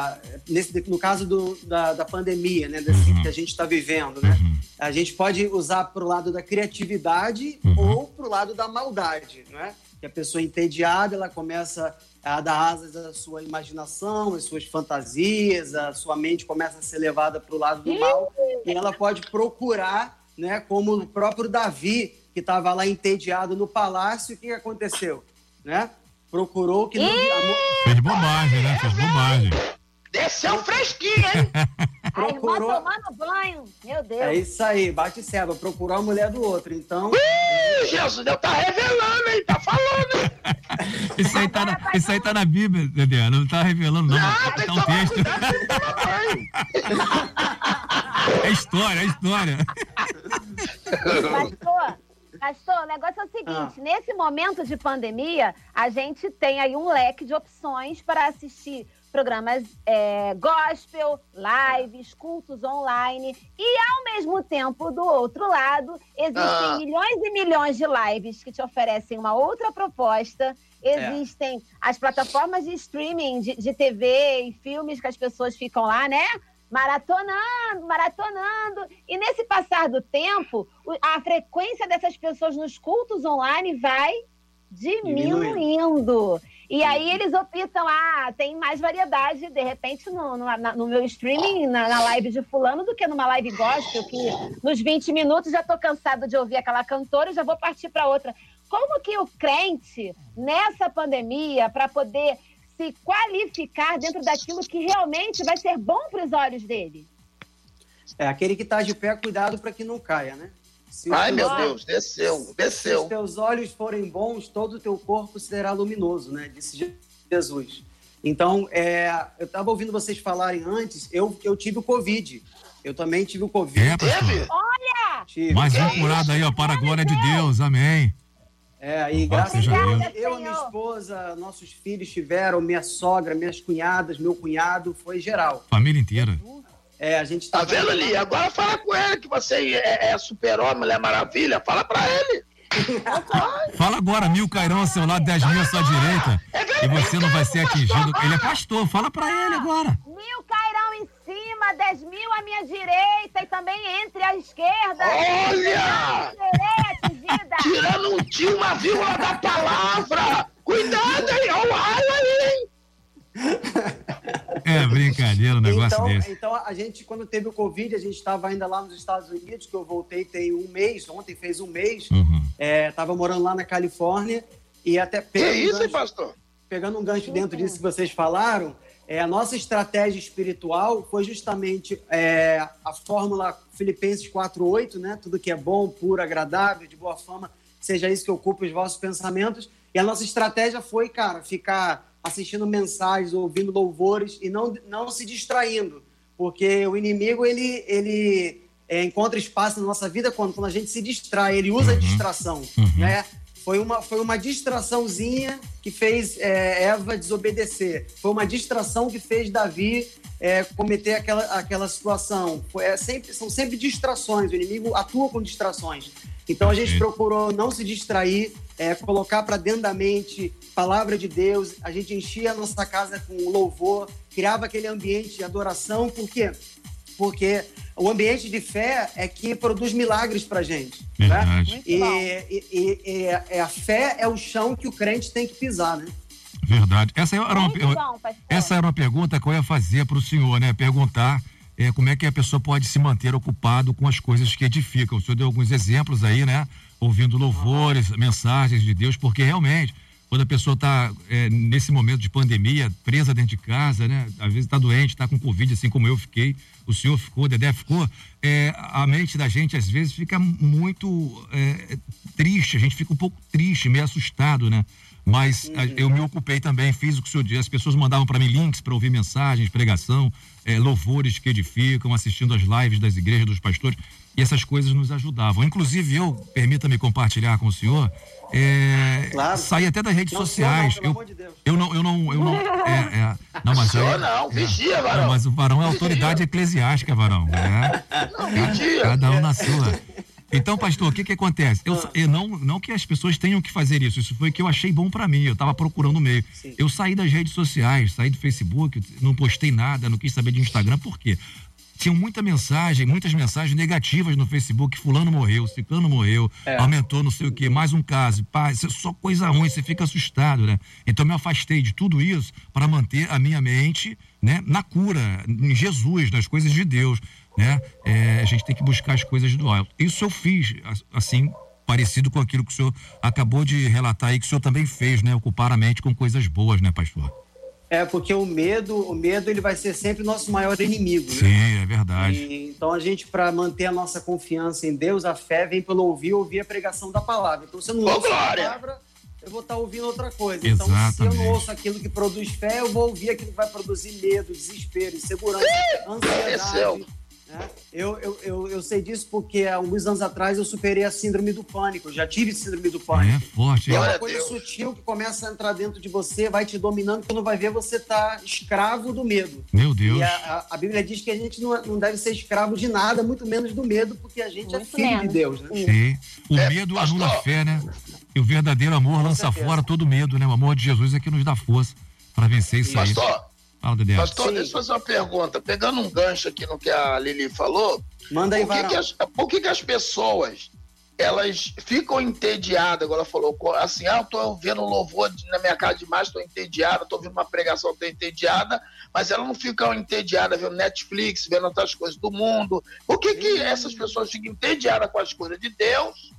nesse, no caso do- da, da pandemia, né, desse, que a gente está vivendo, né? A gente pode usar para o lado da criatividade ou para o lado da maldade, né? Que a pessoa entediada, ela começa a dar asas à sua imaginação, às suas fantasias, a sua mente começa a ser levada para o lado do mal e ela pode procurar, né? Como o próprio Davi, que estava lá entediado no palácio, o que aconteceu, né? Procurou que não... Fez bobagem, né? Fez bobagem. Desceu fresquinho, hein? A irmã Procurou- tomando banho. Meu Deus. É isso aí, bate ceba, procurou a mulher do outro. Então. Ih, Jesus, Deus tá revelando, hein? Tá falando. Isso aí tá na, isso aí tá na Bíblia, Dedé. Não tá revelando, não. tá um texto. É história, é história. Pastor, pastor, o negócio é o seguinte: nesse momento de pandemia, a gente tem aí um leque de opções para assistir programas é, gospel, lives, cultos online. E, ao mesmo tempo, do outro lado, existem Ah. milhões e milhões de lives que te oferecem uma outra proposta. Existem as plataformas de streaming de, de TV e filmes que as pessoas ficam lá, né? Maratonando, maratonando. E nesse passar do tempo, a frequência dessas pessoas nos cultos online vai diminuindo. E aí eles optam, ah, tem mais variedade, de repente, no, no, na- no meu streaming, na, na live de fulano, do que numa live gospel, que nos 20 minutos já tô cansado de ouvir aquela cantora e já vou partir para outra. Como que o crente, nessa pandemia, para poder se qualificar dentro daquilo que realmente vai ser bom para os olhos dele? É aquele que está de pé, cuidado para que não caia, né? Se Ai, meu olhos- Deus, desceu, Se os desceu. teus olhos forem bons, todo o teu corpo será luminoso, né? Disse Jesus. Então, é, eu estava ouvindo vocês falarem antes, eu, eu tive o Covid. Eu também tive o Covid. É, pastor. Olha! Tive. Mais um curado aí, ó, para a glória de Deus. Amém. É, e graças a Deus. eu, minha esposa, nossos filhos tiveram, minha sogra, minhas cunhadas, meu cunhado, foi geral. Família inteira. É, a gente Tá vendo ali? Agora fala com ele que você é, é super-homem, Mulher Maravilha. Fala pra ele. Fala agora, mil cairão ao seu lado, dez mil à sua direita. E você não vai ser atingido. Ele é pastor, fala pra ele agora. Mil cairão em cima, dez mil à minha direita e também entre a esquerda. Olha! Tirando um tio, uma vírgula da palavra. Cuidado, hein? Olha o raio aí, hein? É brincadeira um negócio então, desse. então, a gente, quando teve o Covid, a gente estava ainda lá nos Estados Unidos, que eu voltei tem um mês, ontem fez um mês. Uhum. Estava morando lá na Califórnia e até Que pegando um isso, hein, gancho- pastor? Pegando um gancho dentro disso que vocês falaram, é, a nossa estratégia espiritual foi justamente é, a fórmula Filipenses 4.8, né? Tudo que é bom, puro, agradável, de boa fama, seja isso que ocupe os vossos pensamentos. E a nossa estratégia foi, cara, ficar assistindo mensagens, ouvindo louvores e não, não se distraindo. Porque o inimigo, ele, ele é, encontra espaço na nossa vida quando, quando a gente se distrai, ele usa a distração, né? Foi uma, foi uma distraçãozinha que fez é, Eva desobedecer. Foi uma distração que fez Davi é, cometer aquela, aquela situação. É, sempre, são sempre distrações. O inimigo atua com distrações. Então a gente procurou não se distrair, é, colocar para dentro da mente palavra de Deus. A gente enchia a nossa casa com louvor, criava aquele ambiente de adoração. Por quê? Porque o ambiente de fé é que produz milagres pra gente. Verdade. Né? E, e- e- e é a fé é o chão que o crente tem que pisar, né? Verdade. Essa era uma, bom, essa era uma pergunta que eu ia fazer para o senhor, né? Perguntar eh, como é que a pessoa pode se manter ocupado com as coisas que edificam. O senhor deu alguns exemplos aí, né? Ouvindo louvores, mensagens de Deus, porque realmente, quando a pessoa está nesse momento de pandemia, presa dentro de casa, né? Às vezes está doente, está com Covid, assim como eu fiquei, o senhor ficou, o Dedé ficou, eh, a mente da gente às vezes fica muito eh, triste, a gente fica um pouco triste, meio assustado, né? Mas a- eu me ocupei também, fiz o que o senhor disse. As pessoas mandavam para mim links para ouvir mensagens, pregação, eh, louvores que edificam, assistindo as lives das igrejas, dos pastores. E essas coisas nos ajudavam. Inclusive, eu, permita-me compartilhar com o senhor, eh, saí até das redes Não, sociais. não, pelo eu, amor de Deus. eu não, eu não, eu não. É, é, não, mas aí- não, é. vigia, varão. Mas o varão é autoridade eclesiástica, varão. né? Não, vigia. Cada um na sua. Então, pastor, o que que acontece? Eu, eu não, não que as pessoas tenham que fazer isso, isso foi o que eu achei bom pra mim, eu tava procurando meio. Eu saí das redes sociais, saí do Facebook, não postei nada, não quis saber de Instagram, por quê? Tinham muita mensagem, muitas mensagens negativas no Facebook, fulano morreu, ciclano morreu, É. aumentou não sei o quê, mais um caso, pá, isso é só coisa ruim, você fica assustado, né? Então eu me afastei de tudo isso para manter a minha mente, né, na cura, em Jesus, nas coisas de Deus, né? É, a gente tem que buscar as coisas do alto. Isso eu fiz, assim, parecido com aquilo que o senhor acabou de relatar aí, que o senhor também fez, né? Ocupar a mente com coisas boas, né, pastor? É porque o medo, o medo ele vai ser sempre nosso maior inimigo. né? Sim, é verdade. E, então a gente para manter a nossa confiança em Deus, a fé vem pelo ouvir, ouvir a pregação da palavra. Então se eu não ouço a palavra, eu vou estar ouvindo outra coisa. Então se eu Exatamente. não ouço aquilo que produz fé, eu vou ouvir aquilo que vai produzir medo, desespero, insegurança, ansiedade. Né? Eu, eu, eu, eu sei disso porque há alguns anos atrás eu superei a síndrome do pânico. Eu já tive síndrome do pânico. É forte, hein? é uma coisa sutil que começa a entrar dentro de você, vai te dominando, quando vai ver você tá escravo do medo. Meu Deus. E a, a- a Bíblia diz que a gente não, não deve ser escravo de nada, muito menos do medo, porque a gente é Muito filho de menos. Deus, né? Sim. O medo anula a fé, né? E o verdadeiro amor lança certeza. fora todo medo, né? O amor de Jesus é que nos dá força para vencer isso aí. Pastor. Pastor, deixa eu fazer uma pergunta. Pegando um gancho aqui no que a Lili falou, Manda aí, por que, que as, por que, que as pessoas elas ficam entediadas, ela falou, assim, ah, eu tô um louvor na minha casa demais, tô entediada, tô ouvindo uma pregação, tô entediada, mas elas não ficam entediadas vendo Netflix, vendo outras coisas do mundo. Por que, que essas pessoas ficam entediadas com as coisas de Deus,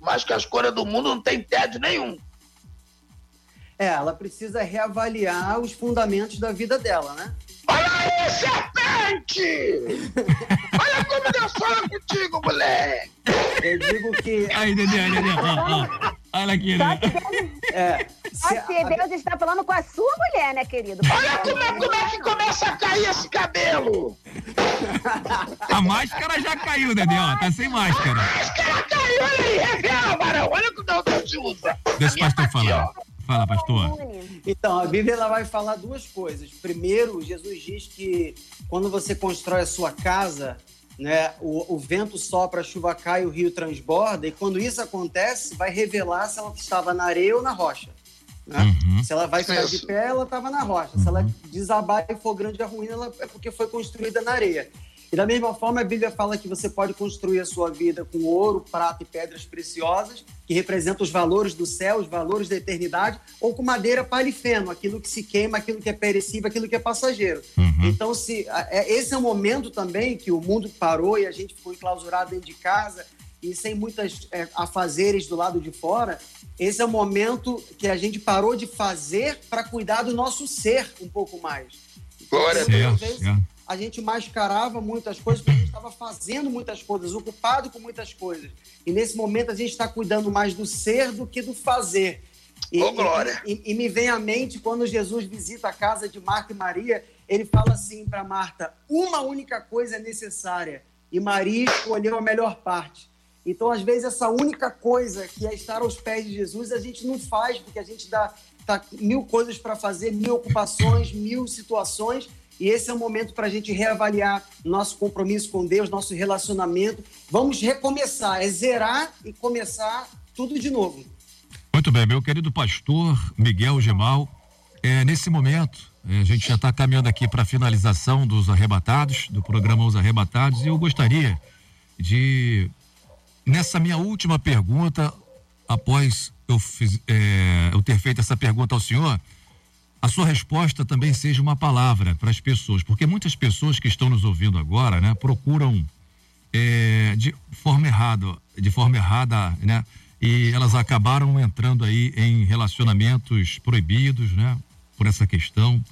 mas que as coisas do mundo não tem tédio nenhum? É, ela precisa reavaliar os fundamentos da vida dela, né? Olha aí, serpente! Olha como Deus fala contigo, moleque! Eu digo que. Aí, ó. Olha aqui, né? Deus, É, que Deus está falando com a sua mulher, né, querido? Olha como é, como é que começa a cair esse cabelo! A máscara já caiu, Dedé, ó. Tá sem máscara. Ela caiu, olha aí, revela, varão! Olha como Deus te usa! Deixa o pastor falar. Fala, pastor. Então, a Bíblia ela vai falar duas coisas. Primeiro, Jesus diz que quando você constrói a sua casa, né, o, o vento sopra, a chuva cai, o rio transborda, e quando isso acontece, vai revelar se ela estava na areia ou na rocha. né? Uhum. Se ela vai ficar de pé, ela estava na rocha. Se ela desabar e for grande a ruína, ela é porque foi construída na areia. E da mesma forma, a Bíblia fala que você pode construir a sua vida com ouro, prata e pedras preciosas, que representam os valores do céu, os valores da eternidade, ou com madeira, palha e feno, aquilo que se queima, aquilo que é perecível, aquilo que é passageiro. Então, se é- esse é um momento também que o mundo parou e a gente ficou enclausurado dentro de casa e sem muitas é, afazeres do lado de fora, esse é o momento que a gente parou de fazer para cuidar do nosso ser um pouco mais. Glória a Então, Deus. Certo. A gente mascarava muitas coisas porque a gente estava fazendo muitas coisas, ocupado com muitas coisas. E nesse momento a gente está cuidando mais do ser do que do fazer. E, Ô, glória. e- e- e me vem à mente quando Jesus visita a casa de Marta e Maria, ele fala assim para Marta: uma única coisa é necessária. E Maria escolheu a melhor parte. Então, às vezes, essa única coisa que é estar aos pés de Jesus, a gente não faz, porque a gente dá tá, mil coisas para fazer, mil ocupações, mil situações. E esse é o momento para a gente reavaliar nosso compromisso com Deus, nosso relacionamento. Vamos recomeçar, é zerar e começar tudo de novo. Muito bem, meu querido pastor Miguel Gemal, é, nesse momento, É, A gente já está caminhando aqui para a finalização dos arrebatados, do programa Os Arrebatados, e eu gostaria de, nessa minha última pergunta, após eu, fiz- é, eu ter feito essa pergunta ao senhor, a sua resposta também seja uma palavra para as pessoas, porque muitas pessoas que estão nos ouvindo agora, né, procuram é, de forma errada, de forma errada, né, e elas acabaram entrando aí em relacionamentos proibidos, né, por essa questão,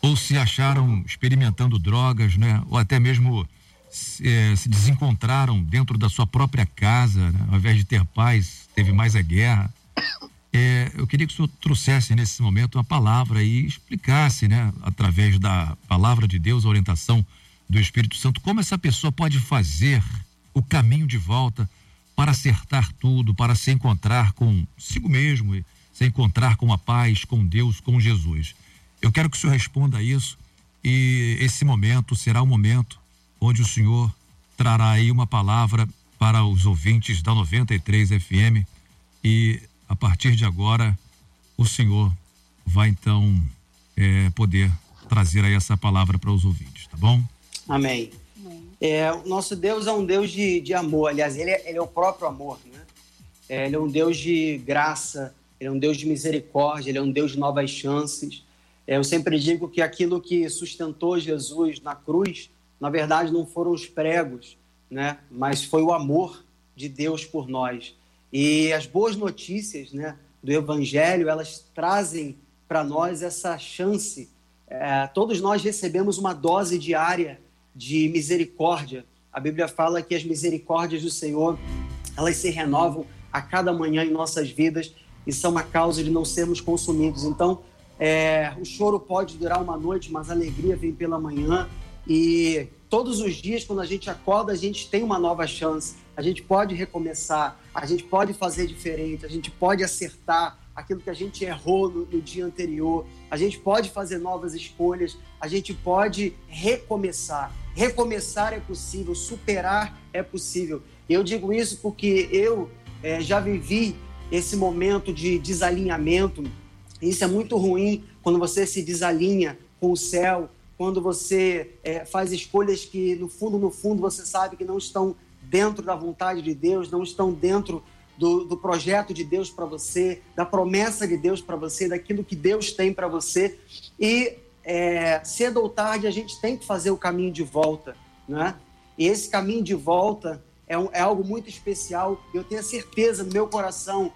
ou se acharam experimentando drogas, né, ou até mesmo se, se desencontraram dentro da sua própria casa, né, ao invés de ter paz, teve mais a guerra. É, eu queria que o senhor trouxesse nesse momento uma palavra e explicasse, né, através da palavra de Deus, a orientação do Espírito Santo, como essa pessoa pode fazer o caminho de volta para acertar tudo, para se encontrar consigo mesmo, se encontrar com a paz, com Deus, com Jesus. Eu quero que o senhor responda a isso e esse momento será o momento onde o senhor trará aí uma palavra para os ouvintes da 93 FM e a partir de agora o senhor vai então eh, poder trazer aí essa palavra para os ouvintes, tá bom? Amém. É, o nosso Deus é um Deus de, de amor. Aliás, ele é, ele é o próprio amor. Né? É, ele é um Deus de graça, ele é um Deus de misericórdia, ele é um Deus de novas chances. É, eu sempre digo que aquilo que sustentou Jesus na cruz, na verdade, não foram os pregos, né? mas foi o amor de Deus por nós. E as boas notícias né, do Evangelho, elas trazem para nós essa chance. É, todos nós recebemos uma dose diária de misericórdia. A Bíblia fala que as misericórdias do Senhor, elas se renovam a cada manhã em nossas vidas e são a causa de não sermos consumidos. Então, é, o choro pode durar uma noite, mas a alegria vem pela manhã. E todos os dias, quando a gente acorda, a gente tem uma nova chance. A gente pode recomeçar, a gente pode fazer diferente, a gente pode acertar aquilo que a gente errou no, no dia anterior, a gente pode fazer novas escolhas, a gente pode recomeçar. Recomeçar é possível, superar é possível. Eu digo isso porque eu eh, já vivi esse momento de desalinhamento. Isso é muito ruim quando você se desalinha com o céu, quando você eh, faz escolhas que, no fundo, no fundo, você sabe que não estão dentro da vontade de Deus, não estão dentro do, do projeto de Deus para você, da promessa de Deus para você, daquilo que Deus tem para você. E é, cedo ou tarde a gente tem que fazer o caminho de volta, né? E esse caminho de volta é, um- é algo muito especial. Eu tenho a certeza no meu coração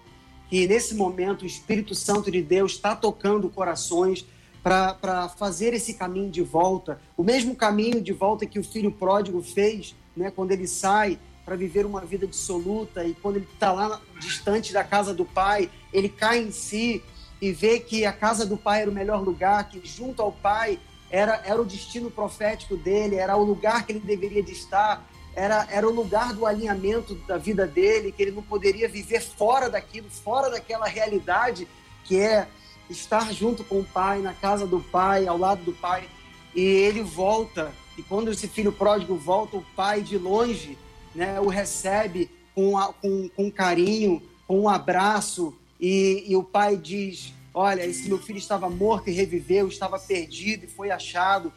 que nesse momento o Espírito Santo de Deus está tocando corações para fazer esse caminho de volta, o mesmo caminho de volta que o filho pródigo fez, né? Quando ele sai para viver uma vida dissoluta e quando ele está lá distante da casa do pai, ele cai em si e vê que a casa do pai era o melhor lugar, que junto ao pai era, era o destino profético dele, era o lugar que ele deveria de estar, era, era o lugar do alinhamento da vida dele, que ele não poderia viver fora daquilo, fora daquela realidade que é estar junto com o pai, na casa do pai, ao lado do pai. E ele volta, e quando esse filho pródigo volta, o pai de longe né, o recebe com, a- com, com carinho, com um abraço, e, e o pai diz: Olha, esse meu filho estava morto e reviveu, estava perdido e foi achado.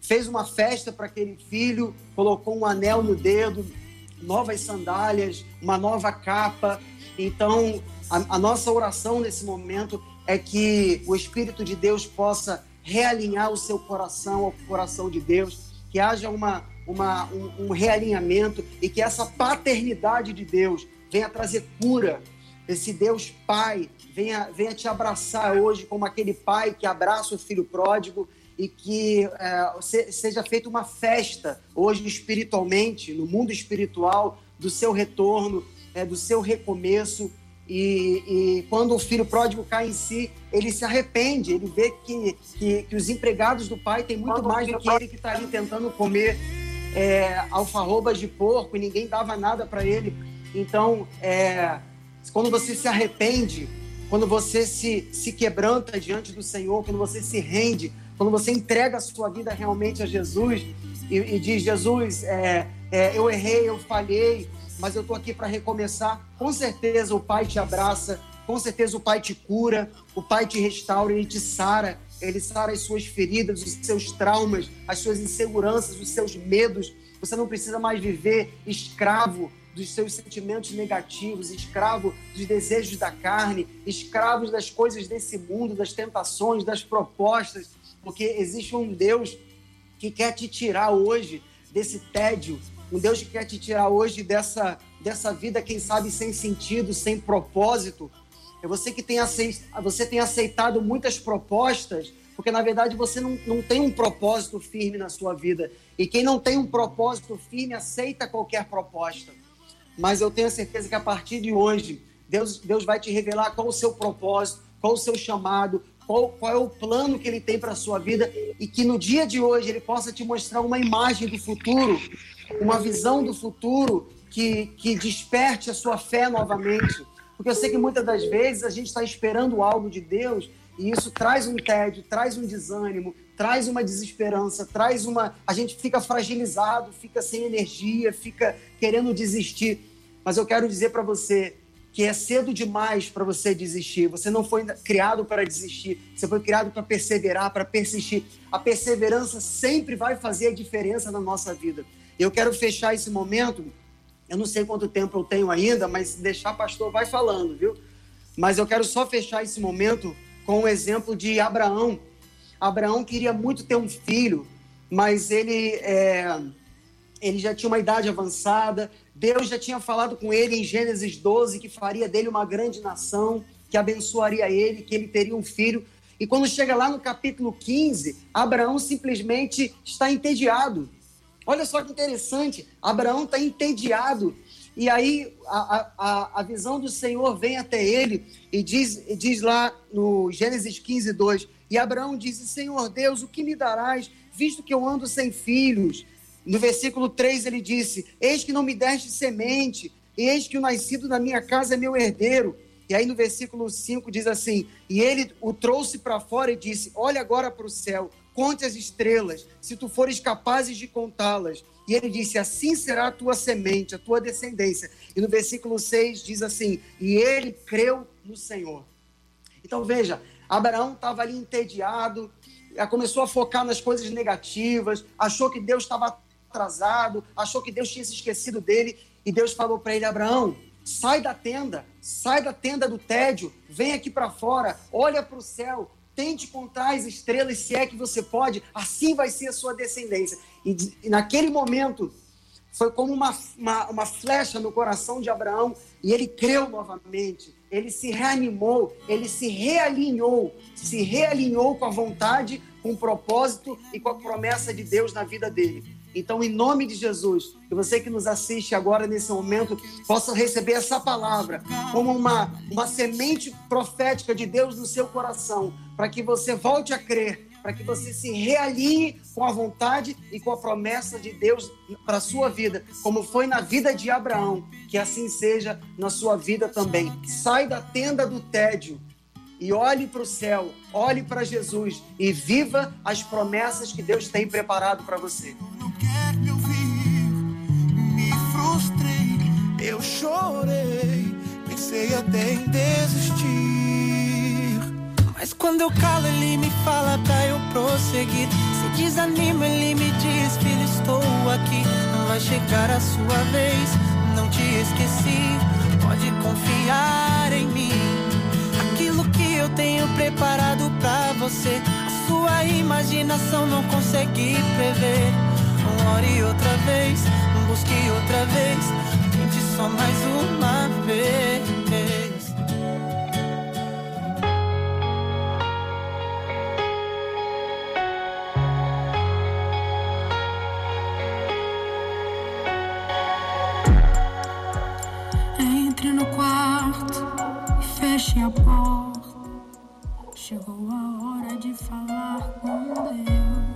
Fez uma festa para aquele filho, colocou um anel no dedo, novas sandálias, uma nova capa. Então, a, a nossa oração nesse momento é que o Espírito de Deus possa realinhar o seu coração ao coração de Deus, que haja uma, uma, um, um realinhamento e que essa paternidade de Deus venha trazer cura. Esse Deus Pai venha, venha te abraçar hoje como aquele pai que abraça o filho pródigo e que eh, se- seja feita uma festa hoje espiritualmente, no mundo espiritual, do seu retorno, eh, do seu recomeço. E, e quando o filho pródigo cai em si, ele se arrepende, ele vê que, que, que os empregados do pai têm muito mais do que ele que está ali tentando comer é, alfarrobas de porco e ninguém dava nada para ele. Então, é, quando você se arrepende, quando você se, se quebranta diante do Senhor, quando você se rende, quando você entrega a sua vida realmente a Jesus e, e diz: Jesus, é, é, eu errei, eu falhei, mas eu estou aqui para recomeçar. Com certeza o Pai te abraça, com certeza o Pai te cura, o Pai te restaura, ele te sara, ele sara as suas feridas, os seus traumas, as suas inseguranças, os seus medos. Você não precisa mais viver escravo dos seus sentimentos negativos, escravo dos desejos da carne, escravos das coisas desse mundo, das tentações, das propostas, porque existe um Deus que quer te tirar hoje desse tédio, um Deus que quer te tirar hoje dessa, dessa vida, quem sabe, sem sentido, sem propósito. É você que tem, aceitado, você tem aceitado muitas propostas, porque na verdade você não, não tem um propósito firme na sua vida. E quem não tem um propósito firme aceita qualquer proposta. Mas eu tenho certeza que a partir de hoje, Deus, Deus vai te revelar qual o seu propósito, qual o seu chamado, qual, qual é o plano que ele tem para a sua vida e que no dia de hoje ele possa te mostrar uma imagem do futuro, uma visão do futuro que, que desperte a sua fé novamente. Porque eu sei que muitas das vezes a gente está esperando algo de Deus e isso traz um tédio, traz um desânimo, traz uma desesperança, traz uma. A gente fica fragilizado, fica sem energia, fica querendo desistir. Mas eu quero dizer para você que é cedo demais para você desistir. Você não foi criado para desistir. Você foi criado para perseverar, para persistir. A perseverança sempre vai fazer a diferença na nossa vida. Eu quero fechar esse momento. Eu não sei quanto tempo eu tenho ainda, mas deixar, pastor, vai falando, viu? Mas eu quero só fechar esse momento com o exemplo de Abraão. Abraão queria muito ter um filho, mas ele, é, ele já tinha uma idade avançada, Deus já tinha falado com ele em Gênesis 12 que faria dele uma grande nação, que abençoaria ele, que ele teria um filho. E quando chega lá no capítulo 15, Abraão simplesmente está entediado. Olha só que interessante, Abraão está entediado. E aí a, a, a visão do Senhor vem até ele e diz, diz lá no Gênesis 15, 2: E Abraão disse: Senhor Deus, o que me darás, visto que eu ando sem filhos? No versículo 3 ele disse: Eis que não me deste semente, eis que o nascido na minha casa é meu herdeiro. E aí no versículo 5 diz assim: E ele o trouxe para fora e disse: Olha agora para o céu, conte as estrelas, se tu fores capazes de contá-las. E ele disse: Assim será a tua semente, a tua descendência. E no versículo 6 diz assim: E ele creu no Senhor. Então veja, Abraão estava ali entediado, começou a focar nas coisas negativas, achou que Deus estava atrasado, achou que Deus tinha se esquecido dele, e Deus falou para ele: Abraão, sai da tenda, sai da tenda do tédio, vem aqui para fora, olha para o céu, tente contar as estrelas se é que você pode, assim vai ser a sua descendência. E, e naquele momento, foi como uma, uma, uma, flecha no coração de Abraão e ele creu novamente, ele se reanimou, ele se realinhou, se realinhou com a vontade, com o propósito e com a promessa de Deus na vida dele. Então, em nome de Jesus, que você que nos assiste agora nesse momento possa receber essa palavra como uma, uma semente profética de Deus no seu coração, para que você volte a crer, para que você se realinhe com a vontade e com a promessa de Deus para a sua vida, como foi na vida de Abraão, que assim seja na sua vida também. Sai da tenda do tédio e olhe para o céu, olhe para Jesus e viva as promessas que Deus tem preparado para você. quer me ouvir, me frustrei, eu chorei, pensei até em desistir. Mas quando eu calo, ele me fala pra eu prosseguir. Se desanima, ele me diz, filho, estou aqui. Vai chegar a sua vez, não te esqueci. Pode confiar em mim. Aquilo que eu tenho preparado pra você, a sua imaginação não consegue prever. Ore outra vez, busque outra vez, tente só mais uma vez. A porta. Chegou a hora de falar com Deus.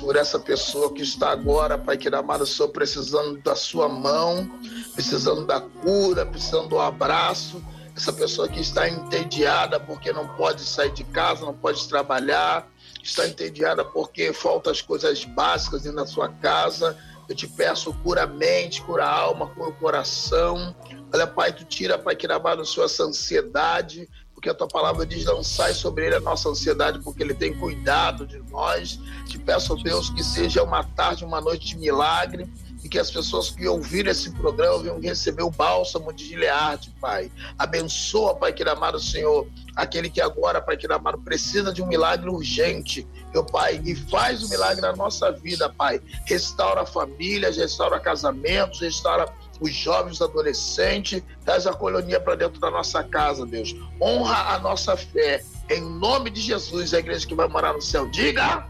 Por essa pessoa que está agora, Pai que amado, Senhor, precisando da sua mão, precisando da cura, precisando do abraço. Essa pessoa que está entediada porque não pode sair de casa, não pode trabalhar, está entediada porque faltam as coisas básicas da sua casa. Eu te peço, cura a mente, cura a alma, cura o coração. Olha, Pai, tu tira, Pai, que Senhor, essa ansiedade, porque a tua palavra diz: lançai sobre ele a nossa ansiedade, porque ele tem cuidado de nós. Te peço, Deus, que seja uma tarde, uma noite de milagre e que as pessoas que ouviram esse programa venham receber o bálsamo de Gileade, Pai. Abençoa, Pai que amado Senhor, aquele que agora, Pai que amado, precisa de um milagre urgente, meu Pai, e faz o milagre na nossa vida, Pai. Restaura famílias, restaura casamentos, restaura os jovens, os adolescentes, traz a colonia para dentro da nossa casa, Deus. Honra a nossa fé. Em nome de Jesus, a igreja que vai morar no céu, diga.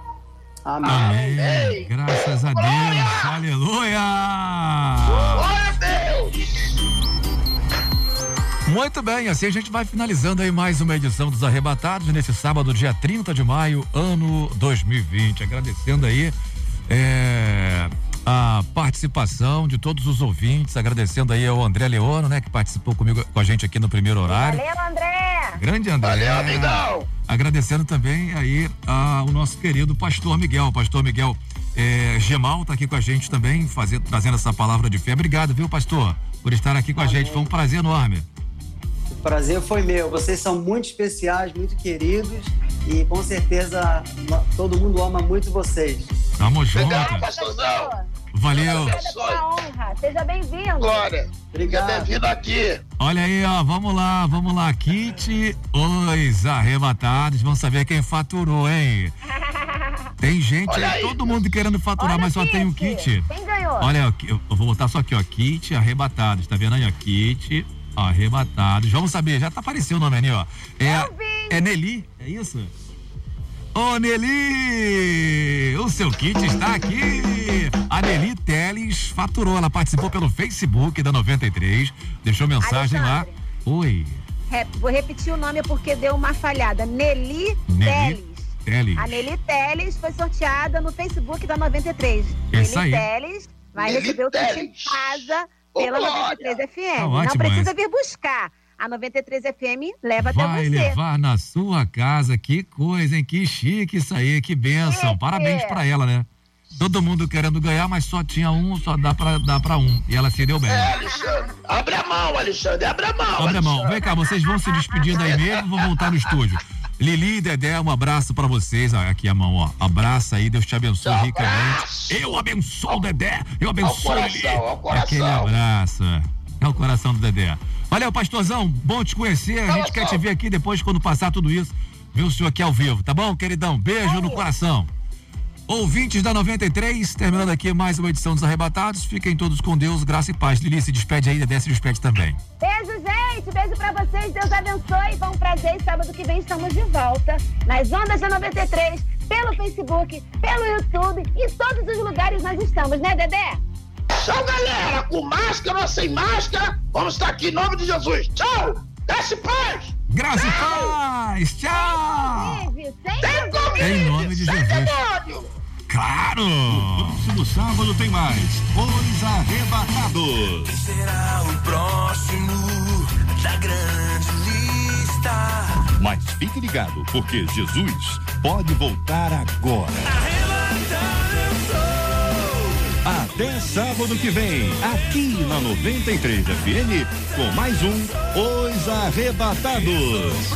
Amém. Amém. Graças a Deus. Aleluia. Glória a Deus. Muito bem, assim a gente vai finalizando aí mais uma edição dos Arrebatados nesse sábado, dia 30 de maio, ano 2020. Agradecendo aí é, a participação de todos os ouvintes, agradecendo aí ao André Leono, né, que participou comigo com a gente aqui no primeiro horário. Valeu, André! Grande André. Valeu, amigão. Agradecendo também aí ao nosso querido pastor Miguel. Pastor Miguel é, Gemal tá aqui com a gente também, fazendo, trazendo essa palavra de fé. Obrigado, viu, pastor, por estar aqui com a gente. Foi um prazer enorme. O prazer foi meu. Vocês são muito especiais, muito queridos e com certeza todo mundo ama muito vocês. Tamo junto. Obrigado, pastorzão. Valeu. Obrigada pela honra. Seja bem-vindo. Glória. Seja bem-vindo aqui. Olha aí, ó, vamos lá, vamos lá. Kit, os arrebatados. Vamos saber quem faturou, hein? Tem gente Olha aí, aí. todo mundo querendo faturar, Olha mas só o tem o kit. kit. Quem ganhou? Olha, eu eu vou botar só aqui, ó. Kit arrebatados. Tá vendo aí, ó? Kit arrebatados. Vamos saber, já tá aparecendo o nome ali, ó. É, é Nelly, é isso? Ô Nelly! O seu kit está aqui! A Nelly Teles faturou, ela participou pelo Facebook da 93, deixou mensagem lá. Oi, Rep- Vou repetir o nome porque deu uma falhada. Nelly Nelly Teles. Teles. A Nelly Teles foi sorteada no Facebook da 93. Isso Nelly aí. Teles vai Nelly receber o kit em casa pela Glória. 93 FM. Tá Não ótimo precisa essa. vir buscar. A 93 FM leva até Vai você. levar na sua casa, que coisa, hein? Que chique isso aí, que benção. Parabéns pra ela, né? Todo mundo querendo ganhar, mas só tinha um, só dá pra, dá pra um. E ela se deu bem. É, Alexandre. Abre a mão, Alexandre. Abre a mão. Abre a mão. Vem cá, vocês vão se despedindo aí mesmo, vão voltar no estúdio. Lili e Dedé, um abraço pra vocês. Ó, Aqui a mão, ó. Abraça aí, Deus te abençoe ricamente. Eu abençoo o Dedé, eu abençoo Ao Lili. coração, ao coração. Aquele abraço. É o coração do Dedé. Valeu, pastorzão. Bom te conhecer. A gente quer te ver aqui depois, quando passar tudo isso. Ver o senhor aqui ao vivo, tá bom, queridão? Beijo no coração. Ouvintes da 93, terminando aqui mais uma edição dos Arrebatados. Fiquem todos com Deus, graça e paz. Lili, se despede aí, Dedé se despede também. Beijo, gente. Beijo pra vocês. Deus abençoe. Foi um prazer. E Sábado que vem estamos de volta nas ondas da 93, pelo Facebook, pelo YouTube e todos os lugares nós estamos, né, Dedé? Tchau, galera. Com máscara ou sem máscara, vamos estar aqui em nome de Jesus. Tchau. Desce paz. Graça e paz. Tchau. Tem Covid. Em nome de Jesus. Claro! Próximo sábado tem mais. Os Arrebatados. Será o próximo da grande lista. Mas fique ligado, porque Jesus pode voltar agora até sábado que vem, aqui na 93 FM, com mais um Os Arrebatados.